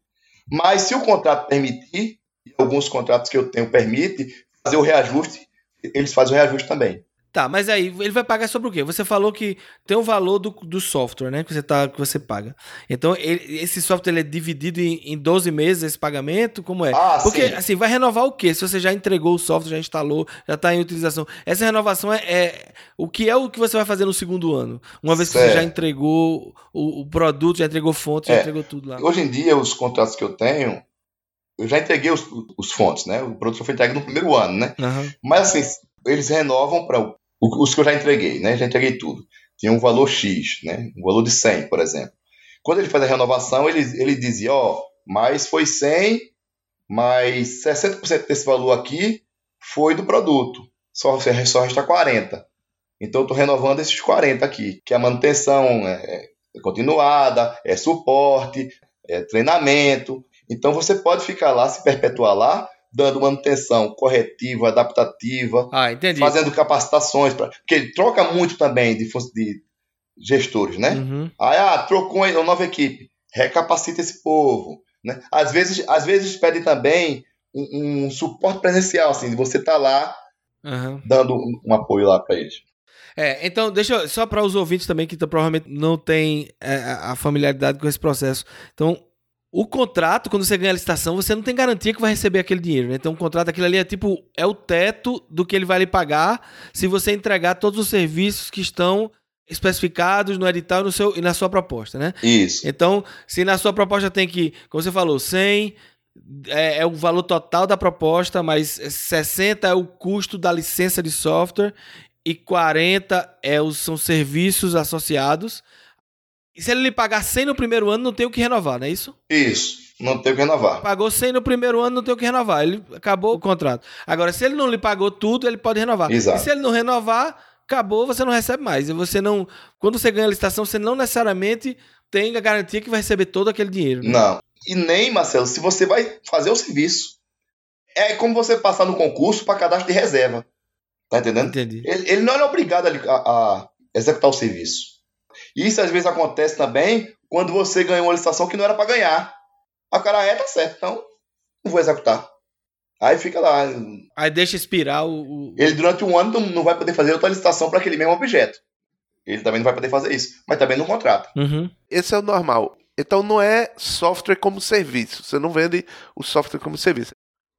Mas se o contrato permitir, e alguns contratos que eu tenho permite, fazer o reajuste, eles fazem o reajuste também. Tá, mas aí ele vai pagar sobre o quê? Você falou que tem o valor do, do software, né? Que você, tá, que você paga. Então, ele- esse software ele é dividido em, em 12 meses, esse pagamento? Como é? Ah, Porque, sim. assim, vai renovar o quê? Se você já entregou o software, já instalou, já está em utilização. Essa renovação é, é- O que é o que você vai fazer no segundo ano? Uma vez que você Certo. já entregou o, o produto, já entregou fonte, já É. entregou tudo lá. Hoje em dia, os contratos que eu tenho, eu já entreguei os, os fontes, né? O produto só foi entregue no primeiro ano, né? Aham. Mas assim, eles renovam para os que eu já entreguei, né? Já entreguei tudo. Tinha um valor X, né? Um valor de 100, por exemplo. Quando ele faz a renovação, ele, ele dizia, ó, mas foi 100, mas 60% desse valor aqui foi do produto. Só, só resta 40. Então eu renovando esses 40 aqui, que a manutenção é, é continuada, é suporte, é treinamento. Então você pode ficar lá, se perpetuar lá, dando manutenção corretiva, adaptativa, Ah, fazendo capacitações, pra, porque ele troca muito também de, de gestores, né? Uhum. Aí, ah, trocou uma nova equipe, recapacita esse povo, né? Às vezes, às vezes pedem também um, um suporte presencial, assim, de você estar lá Aham. dando um, um apoio lá para eles. É, então, deixa eu, só para os ouvintes também que tá- provavelmente não tem é, a familiaridade com esse processo. Então, o contrato, quando você ganha a licitação, você não tem garantia que vai receber aquele dinheiro, né? Então, o contrato, aquilo ali é tipo, é o teto do que ele vai lhe pagar se você entregar todos os serviços que estão especificados no edital e, no seu, e na sua proposta, né? Isso. Então, se na sua proposta tem que, como você falou, 100 é, é o valor total da proposta, mas 60 é o custo da licença de software e 40 é os, são serviços associados. E se ele lhe pagar 100 no primeiro ano, não tem o que renovar, não é isso? Isso, não tem o que renovar. Pagou 100 no primeiro ano, não tem o que renovar. Ele acabou o contrato. Agora, se ele não lhe pagou tudo, ele pode renovar. Exato. E se ele não renovar, acabou, você não recebe mais. E você não. Quando você ganha a licitação, você não necessariamente tem a garantia que vai receber todo aquele dinheiro. né? Não. E nem, Marcelo, se você vai fazer o serviço. É como você passar no concurso para cadastro de reserva. Tá entendendo? Entendi. Ele, ele não é obrigado a, a- a executar o serviço. Isso às vezes acontece também quando você ganhou uma licitação que não era para ganhar. A cara é, tá certo, então não vou executar. Aí fica lá. Aí deixa expirar o. o- Ele durante um ano não, não vai poder fazer outra licitação para aquele mesmo objeto. Ele também não vai poder fazer isso, mas também não contrata. Uhum. Esse é o normal. Então não é software como serviço. Você não vende o software como serviço.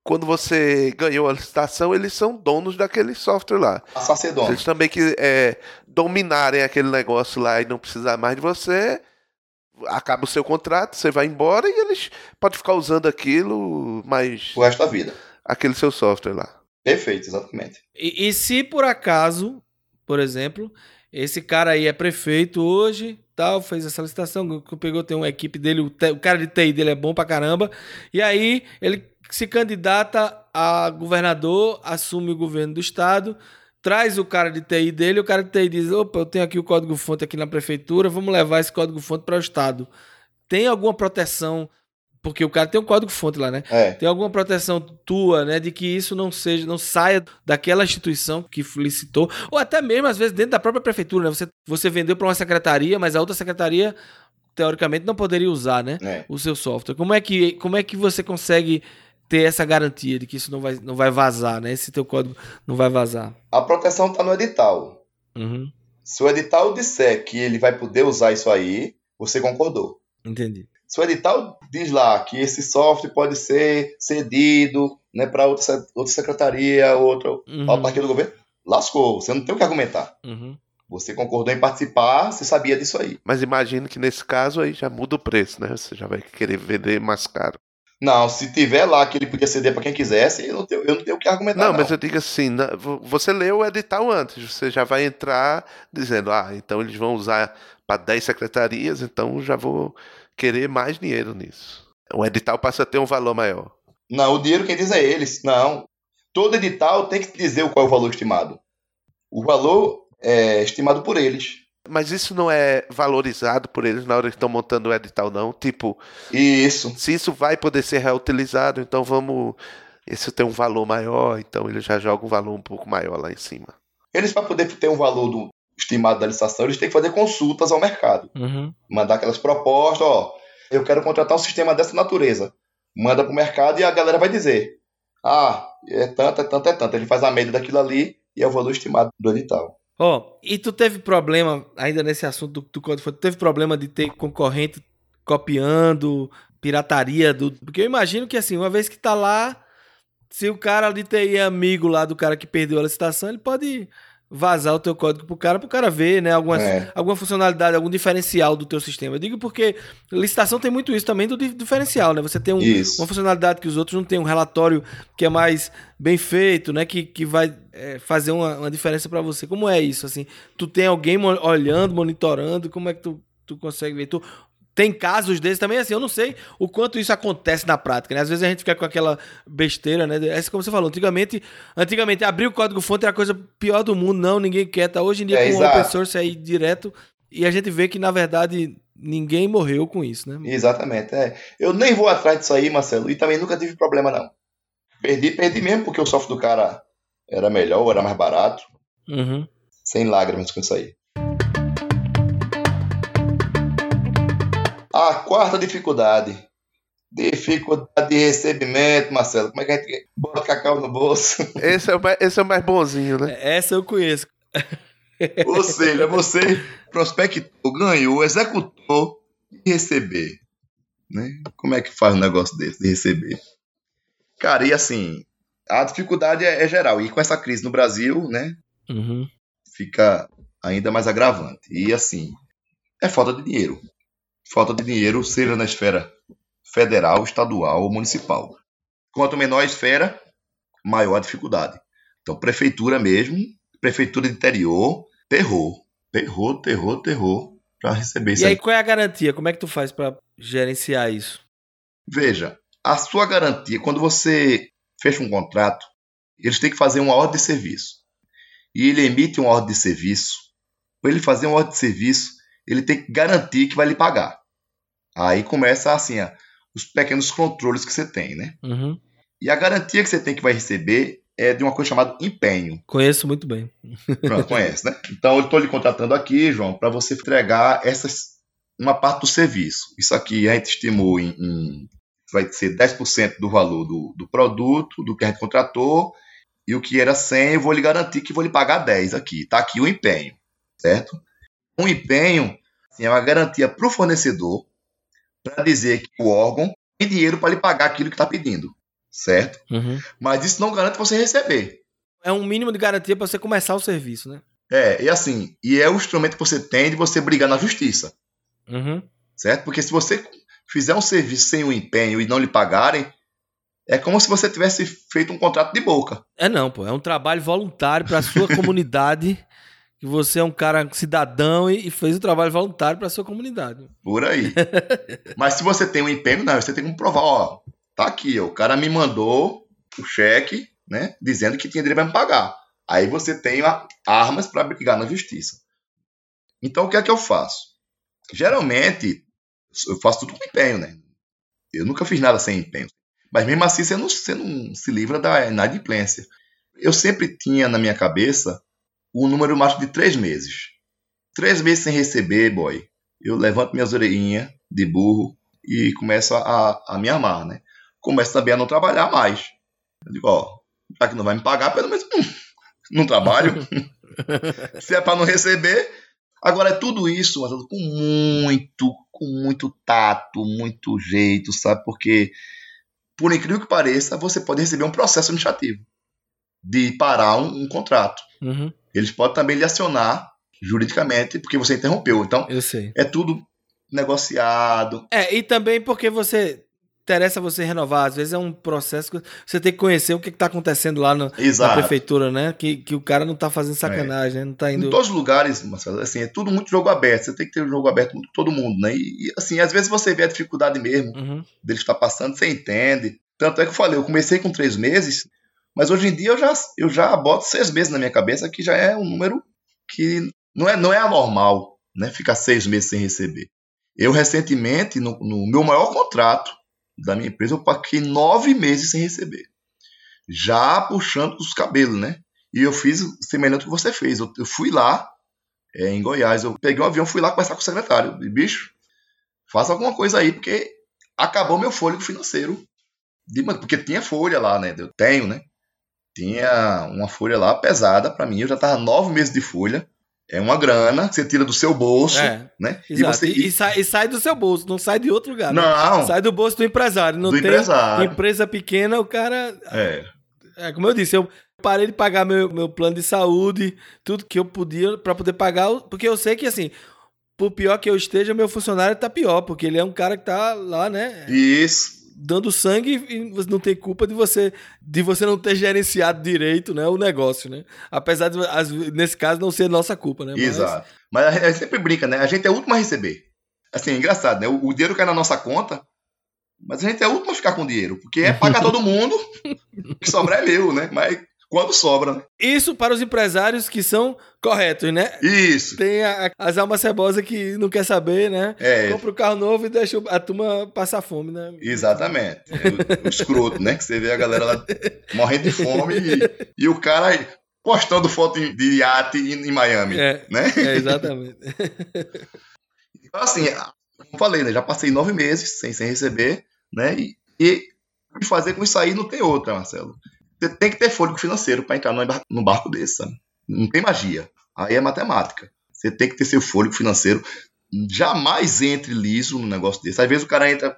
Quando você ganhou a licitação, eles são donos daquele software lá. Dono. eles também que é, dominarem aquele negócio lá e não precisar mais de você, acaba o seu contrato, você vai embora e eles podem ficar usando aquilo, mas O resto da vida. aquele seu software lá. Perfeito, exatamente. E, e se por acaso, por exemplo, esse cara aí é prefeito hoje, tal, fez essa licitação, que pegou, tem uma equipe dele, o, te- o cara de TI dele é bom pra caramba, e aí ele se candidata a governador, assume o governo do estado, traz o cara de TI dele, o cara de TI diz, opa, eu tenho aqui o código-fonte aqui na prefeitura, vamos levar esse código-fonte para o estado. Tem alguma proteção, porque o cara tem um código-fonte lá, né? É. Tem alguma proteção tua, né, de que isso não seja, não saia daquela instituição que licitou, ou até mesmo às vezes dentro da própria prefeitura, né? Você, você vendeu para uma secretaria, mas a outra secretaria teoricamente não poderia usar, né, é. o seu software. Como é que como é que você consegue ter essa garantia de que isso não vai, não vai vazar, né? Esse teu código não vai vazar. A proteção está no edital. Uhum, Se o edital disser que ele vai poder usar isso aí, você concordou. entendi. Se o edital diz lá que esse software pode ser cedido né, para outra, outra secretaria, outra Uhum, do governo, lascou. Você não tem o que argumentar. uhum. Você concordou em participar, você sabia disso aí. Mas imagine que nesse caso aí já muda o preço, né? Você já vai querer vender mais caro. Não, se tiver lá que ele podia ceder para quem quisesse, eu não tenho, eu não tenho o que argumentar. Não, Não, mas eu digo assim, vo- você leu o edital antes, você já vai entrar dizendo, ah, então eles vão usar para 10 secretarias, então já vou querer mais dinheiro nisso. O edital passa a ter um valor maior. Não, o dinheiro quem diz é eles. Não. Todo edital tem que dizer qual é o valor estimado. O valor é estimado por eles. Mas isso não é valorizado por eles na hora que estão montando o edital, não. Tipo, Isso. se isso vai poder ser reutilizado, então vamos. Esse tem um valor maior, então ele já joga um valor um pouco maior lá em cima. Eles, para poder ter um valor do estimado da licitação, eles têm que fazer consultas ao mercado. Uhum. Mandar aquelas propostas, ó, eu quero contratar um sistema dessa natureza. Manda para o mercado e a galera vai dizer, ah, é tanto, é tanto, é tanto. Ele faz a média daquilo ali e é o valor estimado do edital. Ó, e tu teve problema, ainda nesse assunto do, do código fonte, tu teve problema de ter concorrente copiando, pirataria do. Porque eu imagino que assim, uma vez que tá lá, se o cara de TI é amigo lá do cara que perdeu a licitação, ele pode vazar o teu código pro cara, pro cara ver, né? Alguma, É. alguma funcionalidade, algum diferencial do teu sistema. Eu digo porque licitação tem muito isso também do di- diferencial, né? Você tem um, uma funcionalidade que os outros não têm, um relatório que é mais bem feito, né? Que, que vai é, fazer uma, uma diferença para você. Como é isso, assim? Tu tem alguém olhando, monitorando, como é que tu, tu consegue ver? Tu tem casos desses também, assim, eu não sei o quanto isso acontece na prática, né? Às vezes a gente fica com aquela besteira, né? É como você falou, antigamente, antigamente abrir o código fonte era a coisa pior do mundo, não, ninguém quer, tá? Hoje em dia É, com o open source aí direto, e a gente vê que, na verdade, ninguém morreu com isso, né? Exatamente. É. Eu nem vou atrás disso aí, Marcelo, e também nunca tive problema, não. Perdi, perdi mesmo porque o software do cara era melhor, era mais barato. Uhum. Sem lágrimas com isso aí. A quarta dificuldade. Dificuldade de recebimento, Marcelo. Como é que a gente bota cacau no bolso? Esse é o mais, esse é o mais bonzinho, né? Essa eu conheço. Ou seja, você prospectou, ganhou, executou e receber. Né? Como é que faz um negócio desse de receber? Cara, e assim, a dificuldade é, é geral. E com essa crise no Brasil, né, Uhum. fica ainda mais agravante. E assim, é falta de dinheiro. Falta de dinheiro, seja na esfera federal, estadual ou municipal. Quanto menor a esfera, maior a dificuldade. Então, prefeitura mesmo, prefeitura de interior, terror. Terror, terror, terror para receber E isso aí, aí. qual é a garantia? Como é que tu faz pra gerenciar isso? Veja, a sua garantia, quando você fecha um contrato, eles têm que fazer uma ordem de serviço. E ele emite uma ordem de serviço. Para ele fazer uma ordem de serviço, ele tem que garantir que vai lhe pagar. Aí começa assim, ó, os pequenos controles que você tem, né? Uhum. E a garantia que você tem que vai receber é de uma coisa chamada empenho. Conheço muito bem. Pronto, conhece, né? Então eu estou lhe contratando aqui, João, para você entregar essas uma parte do serviço. Isso aqui a gente estimou em, em vai ser 10% do valor do, do produto, do que a gente contratou, e o que era 100 eu vou lhe garantir que vou lhe pagar 10 aqui. Tá aqui o empenho, certo? Um empenho assim, é uma garantia para o fornecedor para dizer que o órgão tem dinheiro para lhe pagar aquilo que está pedindo, certo? Uhum. Mas isso não garante você receber. É um mínimo de garantia pra você começar o serviço, né? É, e assim, e é o instrumento que você tem de você brigar na justiça, Uhum. certo? Porque se você fizer um serviço sem o empenho e não lhe pagarem, é como se você tivesse feito um contrato de boca. É não, pô. É um trabalho voluntário pra sua comunidade. Que você é um cara cidadão e, fez o trabalho voluntário pra sua comunidade. Por aí. Mas se você tem um empenho, não, você tem que provar, ó, tá aqui, ó, o cara me mandou o cheque, né, dizendo que tinha direito para me pagar. Aí você tem a- armas para brigar na justiça. Então o que é que eu faço? Geralmente eu faço tudo com empenho, né? Eu nunca fiz nada sem empenho. Mas mesmo assim você não, você não se livra da inadimplência. Eu sempre tinha na minha cabeça o número máximo de três meses. Três meses sem receber, boy eu levanto minhas orelhinhas de burro e começo a, a me armar, né? Começo também a não trabalhar mais. Eu digo, ó, já que não vai me pagar, pelo menos hum, não trabalho. Se é para não receber. Agora é tudo isso, mas com muito, com muito tato, muito jeito, sabe? Porque, por incrível que pareça, você pode receber um processo administrativo de parar um, um contrato. Uhum. Eles podem também lhe acionar juridicamente porque você interrompeu. Então, Eu sei. é tudo negociado. É, e também porque você. Interessa você renovar. Às vezes é um processo que você tem que conhecer o que, que tá acontecendo lá no- na prefeitura, né? Que, que o cara não tá fazendo sacanagem, né? Não tá Em indo. todos os lugares, Marcelo, assim, é tudo muito jogo aberto. Você tem que ter um jogo aberto com todo mundo, né? E, e, assim, às vezes você vê a dificuldade mesmo Uhum. dele estar passando, você entende. Tanto é que eu falei, eu comecei com três meses, mas hoje em dia eu já, eu já boto seis meses na minha cabeça, que já é um número que não é, não é anormal, né? Ficar seis meses sem receber. Eu, recentemente, no, no meu maior contrato da minha empresa, eu paguei nove meses sem receber. Já puxando os cabelos, né? E eu fiz semelhante ao que você fez. Eu, eu fui lá, é, em Goiás, eu peguei um avião, fui lá conversar com o secretário. E, bicho, faça alguma coisa aí, porque acabou meu fôlego financeiro. De, porque tinha folha lá, né? Eu tenho, né? Tinha uma folha lá pesada para mim. Eu já tava nove meses de folha. É uma grana que você tira do seu bolso, É, né? exato. E você. e sai, e sai do seu bolso, não sai de outro lugar. né? Não, Sai do bolso do empresário. Não do tem empresário. empresa pequena, o cara. É. É, como eu disse, eu parei de pagar meu, meu plano de saúde, tudo que eu podia pra poder pagar, porque eu sei que assim, por pior que eu esteja, meu funcionário tá pior, porque ele é um cara que tá lá, né, Isso. Dando sangue e você não tem culpa de você de você não ter gerenciado direito, né, o negócio, né? Apesar de vezes, nesse caso não ser nossa culpa, né? Mas- Exato. Mas a gente sempre brinca, né? A gente é o último a receber. Assim, é engraçado, né? O, o dinheiro cai na nossa conta, mas a gente é o último a ficar com o dinheiro, porque é pagar todo mundo, o que sobrar é meu, né? Mas quando sobra, né? Isso para os empresários que são corretos, né? Isso. Tem a- as almas cebosas que não quer saber, né? É, Compra o carro novo e deixa a turma passar fome, né? exatamente. É o, o escroto, né? Que você vê a galera lá morrendo de fome e, e o cara postando foto de iate em, em Miami, É, né? é, exatamente. Então, assim, como falei, né? Já passei nove meses sem, sem receber, né? E, e fazer com isso aí não tem outra, Marcelo. Você tem que ter fôlego financeiro para entrar num bar- num barco desse, sabe? Não tem magia. Aí é matemática. Você tem que ter seu fôlego financeiro. Jamais entre liso num negócio desse. Às vezes o cara entra.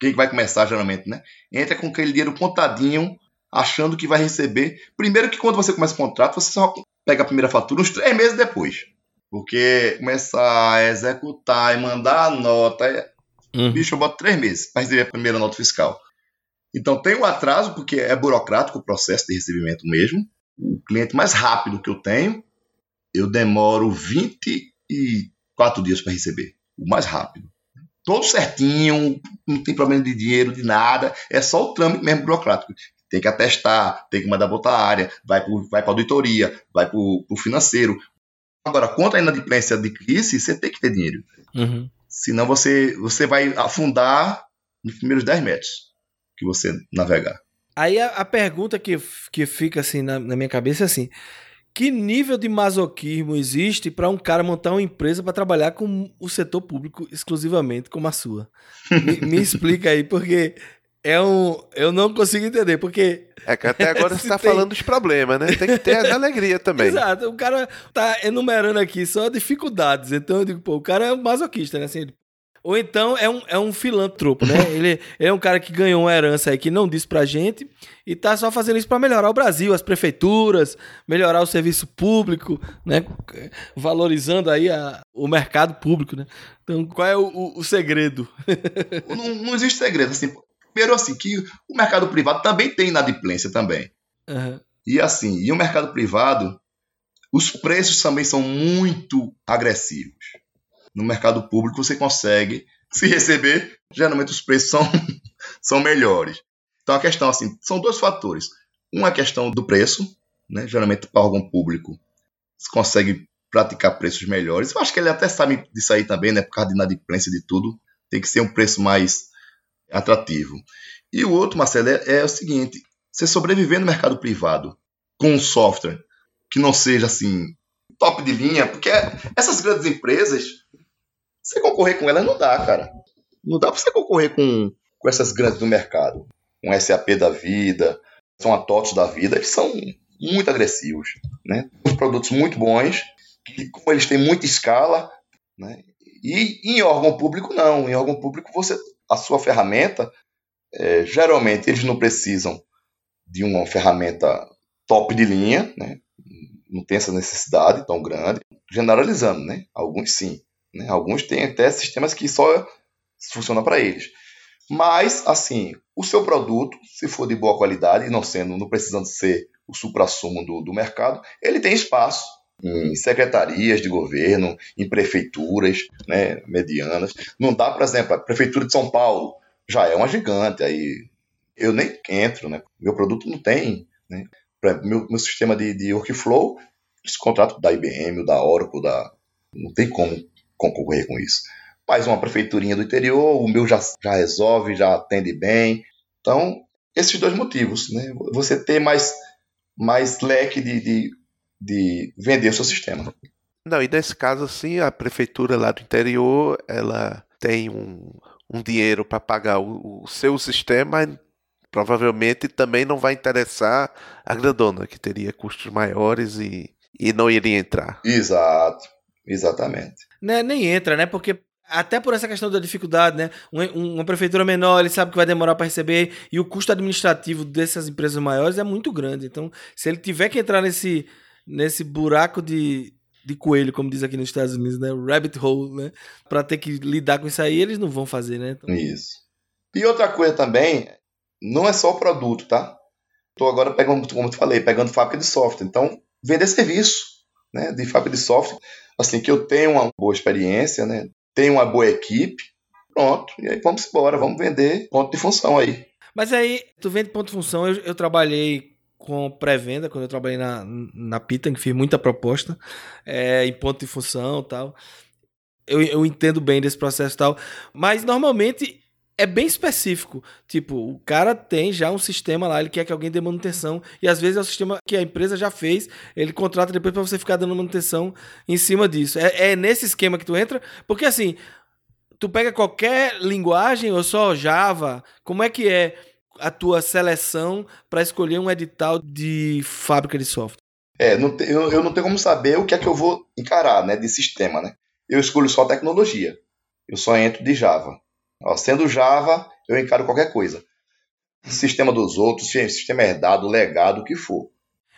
Quem vai começar, geralmente, né? Entra com aquele dinheiro contadinho, achando que vai receber. Primeiro que quando você começa o contrato, você só pega a primeira fatura uns três meses depois. Porque começar a executar e mandar a nota. é- Uhum. Bicho, eu boto três meses para receber a primeira nota fiscal. Então tem um atraso, porque é burocrático o processo de recebimento mesmo. O cliente mais rápido que eu tenho, eu demoro 20 e quatro dias para receber. O mais rápido. Todo certinho, não tem problema de dinheiro, de nada, é só o trâmite mesmo burocrático. Tem que atestar, tem que mandar botar a área, vai para vai a auditoria, vai para o financeiro. Agora, quanto à inadimplência de crise, você tem que ter dinheiro. Uhum. Senão você, você vai afundar nos primeiros 10 metros que você navegar. Aí a, a pergunta que, que fica assim na, na minha cabeça é assim: que nível de masoquismo existe para um cara montar uma empresa para trabalhar com o setor público exclusivamente como a sua? Me, me explica aí, porque é um. Eu não consigo entender, porque. É que até agora você está tem... falando dos problemas, né? Tem que ter a alegria também. Exato. O cara tá enumerando aqui só dificuldades. Então eu digo, pô, o cara é um masoquista, né? Assim, ou então é um, é um filantropo, né? ele, ele, é um cara que ganhou uma herança aí que não disse pra gente e tá só fazendo isso para melhorar o Brasil, as prefeituras, melhorar o serviço público, né? Valorizando aí a, o mercado público, né? Então, qual é o, o, o segredo? não, não existe segredo, assim. Primeiro, assim, que o mercado privado também tem inadimplência também. Uhum. E assim, e o mercado privado, os preços também são muito agressivos no mercado público você consegue se receber, geralmente os preços são, são melhores. Então a questão assim, são dois fatores. Um é a questão do preço, né? Geralmente para órgão público você consegue praticar preços melhores. Eu acho que ele até sabe disso aí também, né? Por causa de inadimplência de tudo, tem que ser um preço mais atrativo. E o outro, Marcelo, é, é o seguinte: você sobreviver no mercado privado com um software que não seja assim top de linha, porque essas grandes empresas você concorrer com elas não dá, cara. Não dá pra você concorrer com, com essas grandes do mercado. Um SAP da vida, são a TOTS da vida, eles são muito agressivos. Né? Os produtos muito bons, que como eles têm muita escala, né? e em órgão público não. Em órgão público você a sua ferramenta, é, geralmente eles não precisam de uma ferramenta top de linha, né? não tem essa necessidade tão grande, generalizando, né? Alguns sim. Né? Alguns têm até sistemas que só funcionam para eles. Mas, assim, o seu produto, se for de boa qualidade, não sendo, não precisando ser o supra-sumo do, do mercado, ele tem espaço em secretarias de governo, em prefeituras né, medianas. Não dá, por exemplo, a Prefeitura de São Paulo já é uma gigante, aí eu nem entro, né? Meu produto não tem, né? Meu, meu sistema de, de workflow, esse contrato da IBM, da Oracle, da, não tem como concorrer com isso. Mas uma prefeiturinha do interior, o meu já, já resolve, já atende bem. Então, esses dois motivos, né? Você ter mais, mais leque de, de, de vender o seu sistema. Não, e nesse caso, assim, a prefeitura lá do interior, ela tem um, um dinheiro para pagar o, o, seu sistema, provavelmente também não vai interessar a grandona, que teria custos maiores e, e não iria entrar. Exato, exatamente né, nem entra, né? Porque até por essa questão da dificuldade, né? Uma, prefeitura menor, ele sabe que vai demorar para receber e o custo administrativo dessas empresas maiores é muito grande. Então, se ele tiver que entrar nesse, nesse buraco de, de coelho, como diz aqui nos Estados Unidos, né? Rabbit hole, né? Para ter que lidar com isso aí, eles não vão fazer, né? Então... Isso. E outra coisa também, não é só o produto, tá? Estou agora pegando, como eu falei, pegando fábrica de software. Então, vender serviço, né? De fábrica de software assim, que eu tenho uma boa experiência, né? Tenho uma boa equipe, pronto. E aí vamos embora, vamos vender ponto de função aí. Mas aí, tu vende ponto de função, eu, eu trabalhei com pré-venda, quando eu trabalhei na, na Pita, que fiz muita proposta é, em ponto de função tal. Eu, eu entendo bem desse processo tal. Mas normalmente é bem específico. Tipo, o cara tem já um sistema lá, ele quer que alguém dê manutenção. E às vezes é o sistema que a empresa já fez, ele contrata depois para você ficar dando manutenção em cima disso. É, é, nesse esquema que tu entra, porque assim, tu pega qualquer linguagem ou só Java, como é que é a tua seleção para escolher um edital de fábrica de software? É, não te, eu, eu não tenho como saber o que é que eu vou encarar, né, de sistema, né? Eu escolho só tecnologia. Eu só entro de Java. Ó, sendo Java, eu encaro qualquer coisa. Sistema dos outros, sistema herdado, legado, o que for.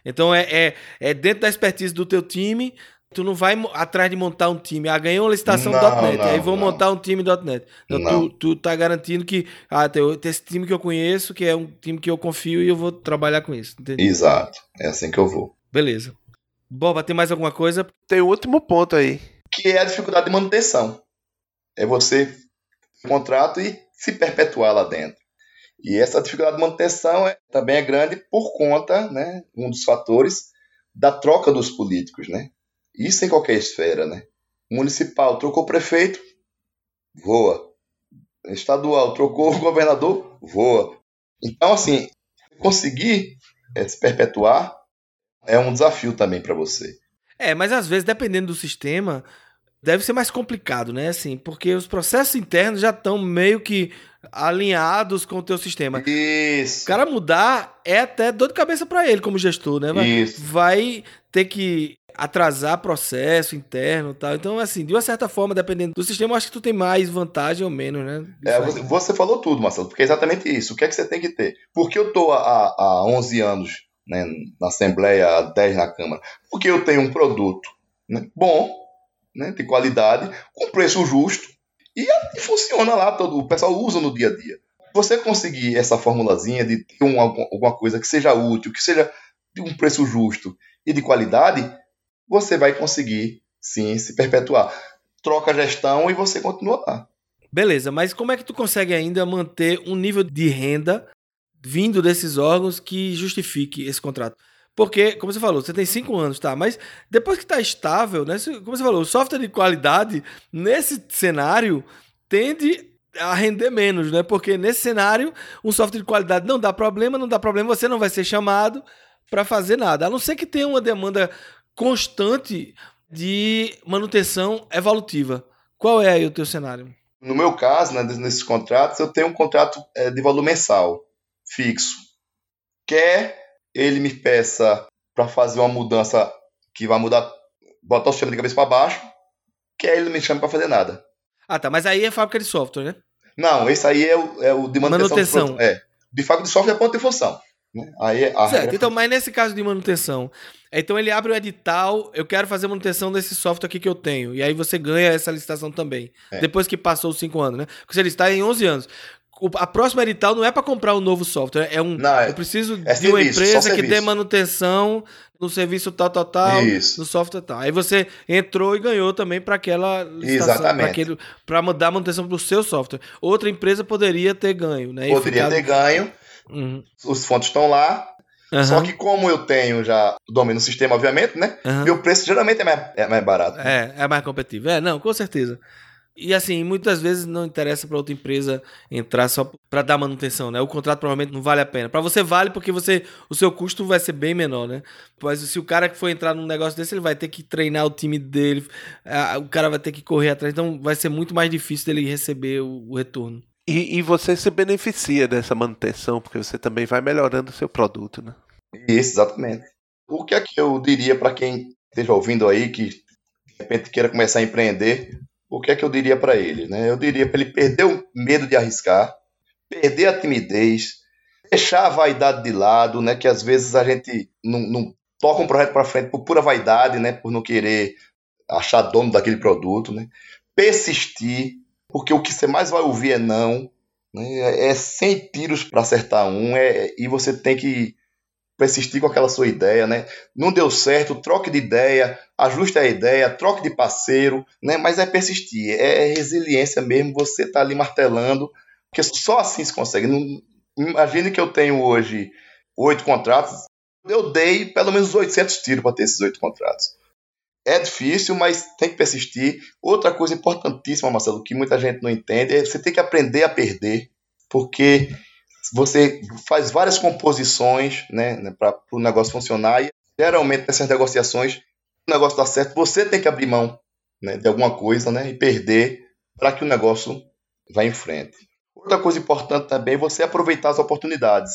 Então é, é, é dentro da expertise do teu time, tu não vai atrás de montar um time. Ah, ganhou uma licitação não, .NET, não, aí vou não. montar um time .NET. Então tu, tu tá garantindo que ah, tem, tem, esse time que eu conheço, que é um time que eu confio e eu vou trabalhar com isso. Entendeu? Exato, é assim que eu vou. Beleza. Boba, tem mais alguma coisa? Tem o último ponto aí. que é a dificuldade de manutenção. É você contrato e se perpetuar lá dentro. E essa dificuldade de manutenção é, também é grande por conta, né, um dos fatores, da troca dos políticos, né? Isso em qualquer esfera, né? Municipal trocou prefeito, voa. Estadual trocou governador, voa. Então, assim, conseguir é, se perpetuar é um desafio também para você. É, mas às vezes, dependendo do sistema, deve ser mais complicado, né? Assim, porque os processos internos já estão meio que alinhados com o teu sistema. Isso. O cara mudar é até dor de cabeça para ele como gestor, né? Vai, Isso. vai ter que atrasar processo interno e tal. Então, assim, de uma certa forma, dependendo do sistema, eu acho que tu tem mais vantagem ou menos, né? É, você, você, falou tudo, Marcelo, porque é exatamente isso. O que é que você tem que ter? Porque eu estou há, há 11 anos né, na Assembleia, há 10 na Câmara. Porque eu tenho um produto né, bom, né, de qualidade, com preço justo, e, e, funciona lá, todo, o pessoal usa no dia a dia. Você conseguir essa formulazinha de ter um, alguma coisa que seja útil, que seja de um preço justo e de qualidade, você vai conseguir sim se perpetuar. Troca a gestão e você continua lá. Beleza, mas como é que tu consegue ainda manter um nível de renda vindo desses órgãos que justifique esse contrato? Porque, como você falou, você tem cinco anos, tá? Mas depois que está estável, né? Como você falou, o software de qualidade, nesse cenário, tende a render menos, né? Porque nesse cenário, um software de qualidade não dá problema, não dá problema, você não vai ser chamado para fazer nada. A não ser que tenha uma demanda constante de manutenção evolutiva. Qual é aí o teu cenário? No meu caso, né, nesses contratos, eu tenho um contrato é, de valor mensal, fixo. Quer ele me peça para fazer uma mudança que vai mudar, botar o sistema de cabeça para baixo, quer ele não me chame para fazer nada. Ah, tá. Mas aí é fábrica de software, né? Não, esse aí é o, é o de manutenção. manutenção. é. De fábrica de software é ponto de função. Né? Aí é a certo, regra... então, mas nesse caso de manutenção, então ele abre o edital, eu quero fazer manutenção desse software aqui que eu tenho, e aí você ganha essa licitação também, É. depois que passou os 5 anos, né? Porque você listar em 11 anos. A próxima edital não é para comprar um novo software, é um. Não, é- eu preciso é de uma serviço, empresa só que dê manutenção no serviço tal, tal, tal, Isso. no software tal. Aí você entrou e ganhou também para aquela Exatamente. para a manutenção para o seu software. Outra empresa poderia ter ganho, né? Poderia ter ganho, Uhum. os fontes estão lá, só Aham, que como eu tenho já domínio do sistema, obviamente, né? aham. Meu preço geralmente é mais, é mais barato. É, é mais competitivo. É, não, com certeza. E assim, muitas vezes não interessa para outra empresa entrar só para dar manutenção, né? O contrato provavelmente não vale a pena. Para você vale porque você o seu custo vai ser bem menor, né? Mas se o cara que for entrar num negócio desse, ele vai ter que treinar o time dele, ah, o cara vai ter que correr atrás, então vai ser muito mais difícil dele receber o, o retorno. E, e você se beneficia dessa manutenção, porque você também vai melhorando o seu produto, né? Isso, exatamente. O que é que eu diria para quem esteja ouvindo aí, que de repente queira começar a empreender, o que é que eu diria para ele? Né? Eu diria para ele perder o medo de arriscar, perder a timidez, deixar a vaidade de lado, né? que às vezes a gente não, não toca um projeto para frente por pura vaidade, né? por não querer achar dono daquele produto, né? persistir, porque o que você mais vai ouvir é não, né? é 100 tiros para acertar um, é, e você tem que persistir com aquela sua ideia, né? Não deu certo, troque de ideia, ajuste a ideia, troque de parceiro, né? Mas é persistir, é resiliência mesmo, você tá ali martelando, porque só assim se consegue. Não, imagine que eu tenho hoje oito contratos, eu dei pelo menos 800 tiros para ter esses oito contratos. É difícil, mas tem que persistir. Outra coisa importantíssima, Marcelo, que muita gente não entende, é você tem que aprender a perder, porque você faz várias composições né, para o negócio funcionar e geralmente nessas negociações o negócio dá certo, você tem que abrir mão né, de alguma coisa né, e perder para que o negócio vá em frente. Outra coisa importante também é você aproveitar as oportunidades.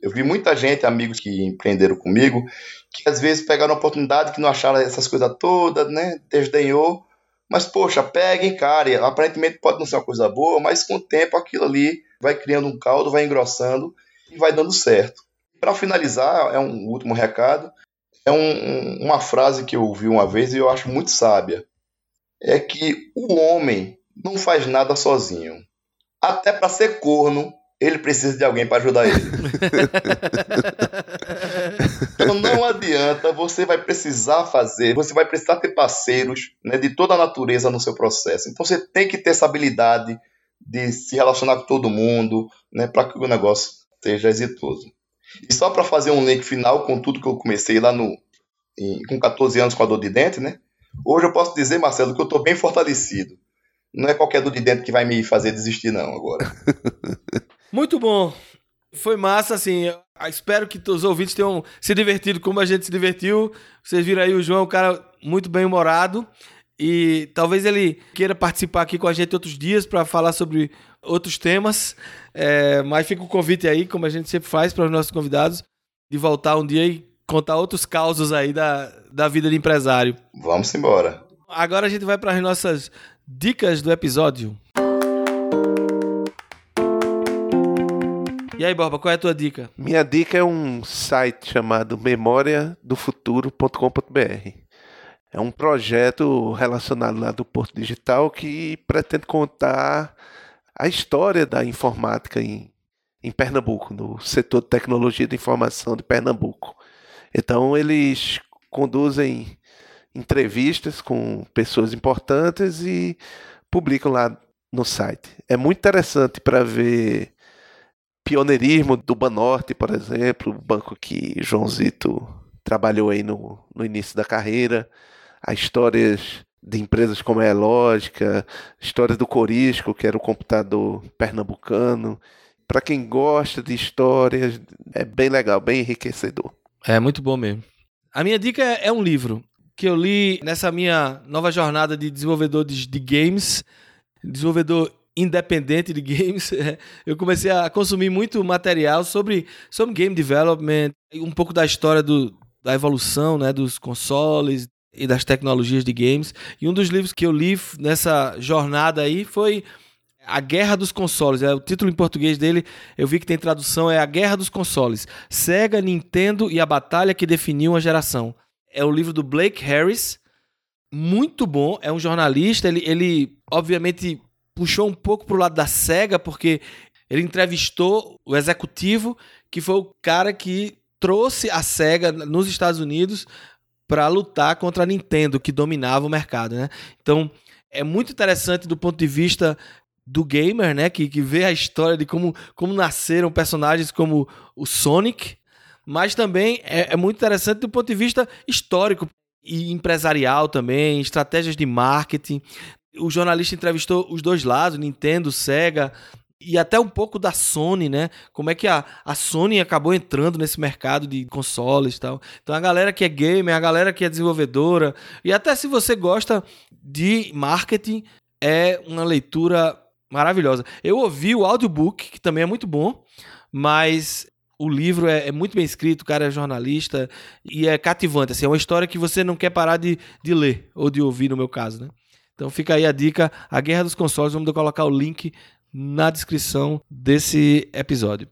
Eu vi muita gente, amigos que empreenderam comigo, que às vezes pegaram oportunidade que não acharam essas coisas todas, né, desdenhou, mas poxa, pega, encare. Aparentemente pode não ser uma coisa boa, mas com o tempo aquilo ali vai criando um caldo, vai engrossando e vai dando certo. Para finalizar, é um último recado, é um- uma frase que eu ouvi uma vez e eu acho muito sábia. É que o homem não faz nada sozinho. Até para ser corno, ele precisa de alguém para ajudar ele. Então não adianta, você vai precisar fazer, você vai precisar ter parceiros né, de toda a natureza no seu processo. Então você tem que ter essa habilidade de se relacionar com todo mundo, né, para que o negócio seja exitoso. E só para fazer um link final com tudo que eu comecei lá no em, com 14 anos com a dor de dente, né? Hoje eu posso dizer, Marcelo, que eu estou bem fortalecido. Não é qualquer dor de dente que vai me fazer desistir, não, agora. Muito bom. Foi massa, assim. Espero que os ouvintes tenham se divertido como a gente se divertiu. Vocês viram aí o João, um cara muito bem humorado. E talvez ele queira participar aqui com a gente outros dias para falar sobre outros temas. É, mas fica o convite aí, como a gente sempre faz para os nossos convidados, de voltar um dia e contar outros causos aí da, da vida de empresário. Vamos embora. Agora a gente vai para as nossas dicas do episódio. E aí, Borba, qual é a tua dica? Minha dica é um site chamado memoriadofuturo.com.br. É um projeto relacionado lá do Porto Digital que pretende contar a história da informática em, em Pernambuco, no setor de tecnologia de informação de Pernambuco. Então, eles conduzem entrevistas com pessoas importantes e publicam lá no site. É muito interessante para ver pioneirismo do Banorte, por exemplo, o banco que João Zito trabalhou aí no, no início da carreira, as histórias de empresas como a Elógica, histórias do Corisco, que era o computador pernambucano. Para quem gosta de histórias, é bem legal, bem enriquecedor. É muito bom mesmo. A minha dica é, é um livro que eu li nessa minha nova jornada de desenvolvedor de, de games, desenvolvedor independente de games, eu comecei a consumir muito material sobre, sobre game development, um pouco da história do, da evolução né, dos consoles e das tecnologias de games. E um dos livros que eu li nessa jornada aí foi A Guerra dos Consoles. É, o título em português dele, eu vi que tem tradução, é A Guerra dos Consoles. Sega, Nintendo e a Batalha que Definiu a Geração. É o livro do Blake Harris, muito bom, é um jornalista, ele, ele obviamente puxou um pouco pro lado da SEGA, porque ele entrevistou o executivo, que foi o cara que trouxe a SEGA nos Estados Unidos para lutar contra a Nintendo, que dominava o mercado, né? Então, é muito interessante do ponto de vista do gamer, né? Que, que vê a história de como, como nasceram personagens como o Sonic, mas também é, é muito interessante do ponto de vista histórico e empresarial também, estratégias de marketing o jornalista entrevistou os dois lados, Nintendo, Sega e até um pouco da Sony, né? Como é que a, a Sony acabou entrando nesse mercado de consoles e tal. Então a galera que é gamer, a galera que é desenvolvedora, e até se você gosta de marketing, é uma leitura maravilhosa. Eu ouvi o audiobook, que também é muito bom, mas o livro é, é, muito bem escrito, o cara é jornalista e é cativante. Assim, é uma história que você não quer parar de, de ler, ou de ouvir, no meu caso, né? Então fica aí a dica, a Guerra dos Consoles, vamos colocar o link na descrição desse episódio.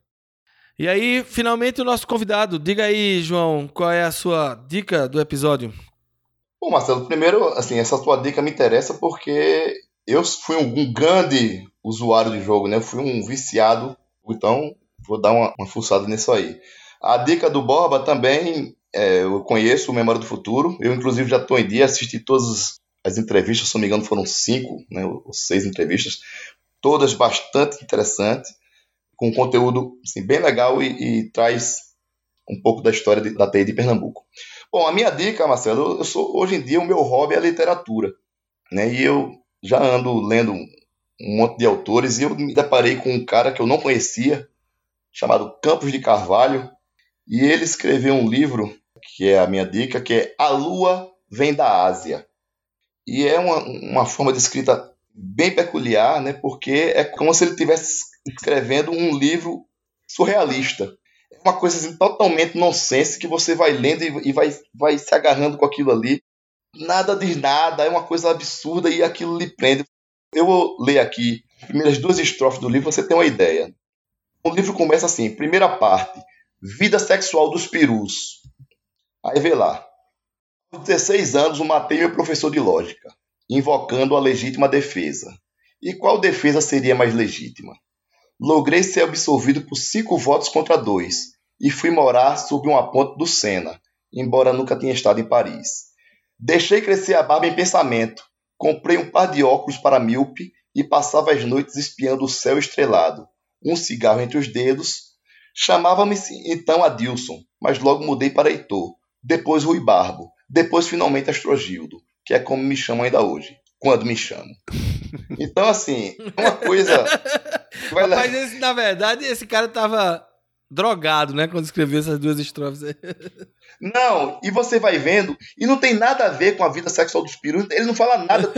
E aí, finalmente o nosso convidado, diga aí, João, qual é a sua dica do episódio? Bom, Marcelo, primeiro, assim, essa sua dica me interessa porque eu fui um, grande usuário de jogo, né? Eu fui um viciado, então vou dar uma, uma fuçada nisso aí. A dica do Borba também, é, eu conheço o Memória do Futuro, eu inclusive já estou em dia, assisti todos as entrevistas, se não me engano, foram cinco, né, ou seis entrevistas, todas bastante interessantes, com conteúdo assim, bem legal e, e, traz um pouco da história de, da TI de Pernambuco. Bom, a minha dica, Marcelo, eu sou hoje em dia o meu hobby é literatura, né? E eu já ando lendo um monte de autores e eu me deparei com um cara que eu não conhecia, chamado Campos de Carvalho, e ele escreveu um livro que é a minha dica, que é A Lua Vem da Ásia. E é uma, uma forma de escrita bem peculiar, né? Porque é como se ele estivesse escrevendo um livro surrealista. É uma coisa assim, totalmente nonsense que você vai lendo e, vai, vai se agarrando com aquilo ali. Nada diz nada, é uma coisa absurda e aquilo lhe prende. Eu vou ler aqui as primeiras duas estrofes do livro, você tem uma ideia. O livro começa assim: primeira parte, vida sexual dos perus. Aí vê lá. Aos 16 anos, matei meu professor de lógica, invocando a legítima defesa. E qual defesa seria mais legítima? Logrei ser absolvido por cinco votos contra dois, e fui morar sob uma ponte do Sena, embora nunca tenha estado em Paris. Deixei crescer a barba em pensamento, comprei um par de óculos para míope e passava as noites espiando o céu estrelado, um cigarro entre os dedos. Chamava-me então Adilson, mas logo mudei para Heitor, depois Rui Barbo, depois finalmente Astrogildo, que é como me chamam ainda hoje, quando me chamam. Então, assim, uma coisa. Mas, esse, na verdade, esse cara tava drogado, né? Quando escreveu essas duas estrofes. Não, e você vai vendo, e não tem nada a ver com a vida sexual dos perus, ele não fala nada,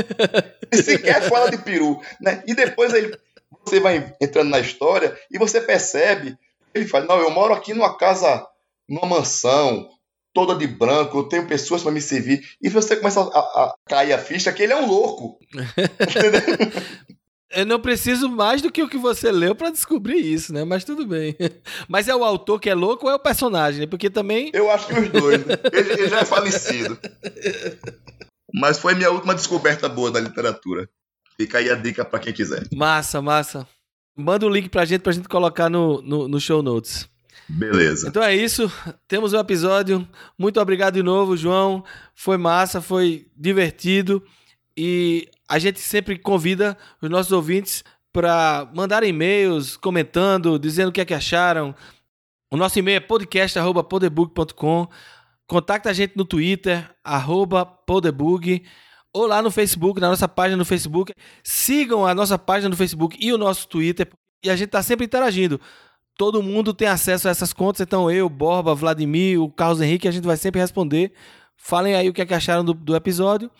ele sequer fala de peru, né? E depois ele, você vai entrando na história e você percebe, ele fala, não, eu moro aqui numa casa, numa mansão, toda de branco, eu tenho pessoas para me servir. E você começa a, a, cair a ficha que ele é um louco. Eu não preciso mais do que o que você leu para descobrir isso, né? Mas tudo bem. Mas é o autor que é louco ou é o personagem? Porque também. Eu acho que os dois. Né? Ele, ele já é falecido. Mas foi minha última descoberta boa da literatura. Fica aí a dica para quem quiser. Massa, massa. Manda o um link pra gente pra gente colocar no, no, no show notes. Beleza. Então é isso. Temos o um episódio. Muito obrigado de novo, João. Foi massa, foi divertido. E a gente sempre convida os nossos ouvintes para mandar e-mails comentando, dizendo o que é que acharam. O nosso e-mail é podcast.podebook.com. Contacta a gente no Twitter, arroba ou lá no Facebook, na nossa página no Facebook. Sigam a nossa página no Facebook e o nosso Twitter, e a gente está sempre interagindo. Todo mundo tem acesso a essas contas, então eu, Borba, Vladimir, o Carlos Henrique, a gente vai sempre responder. Falem aí o que, é que acharam do, do episódio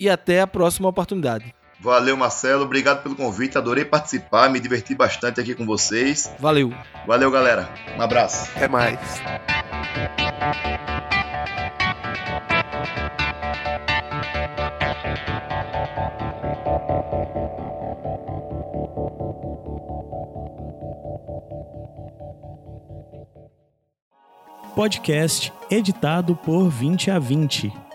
e até a próxima oportunidade. Valeu, Marcelo. Obrigado pelo convite. Adorei participar, me diverti bastante aqui com vocês. Valeu. Valeu, galera. Um abraço. Até mais. Podcast editado por 20 a 20.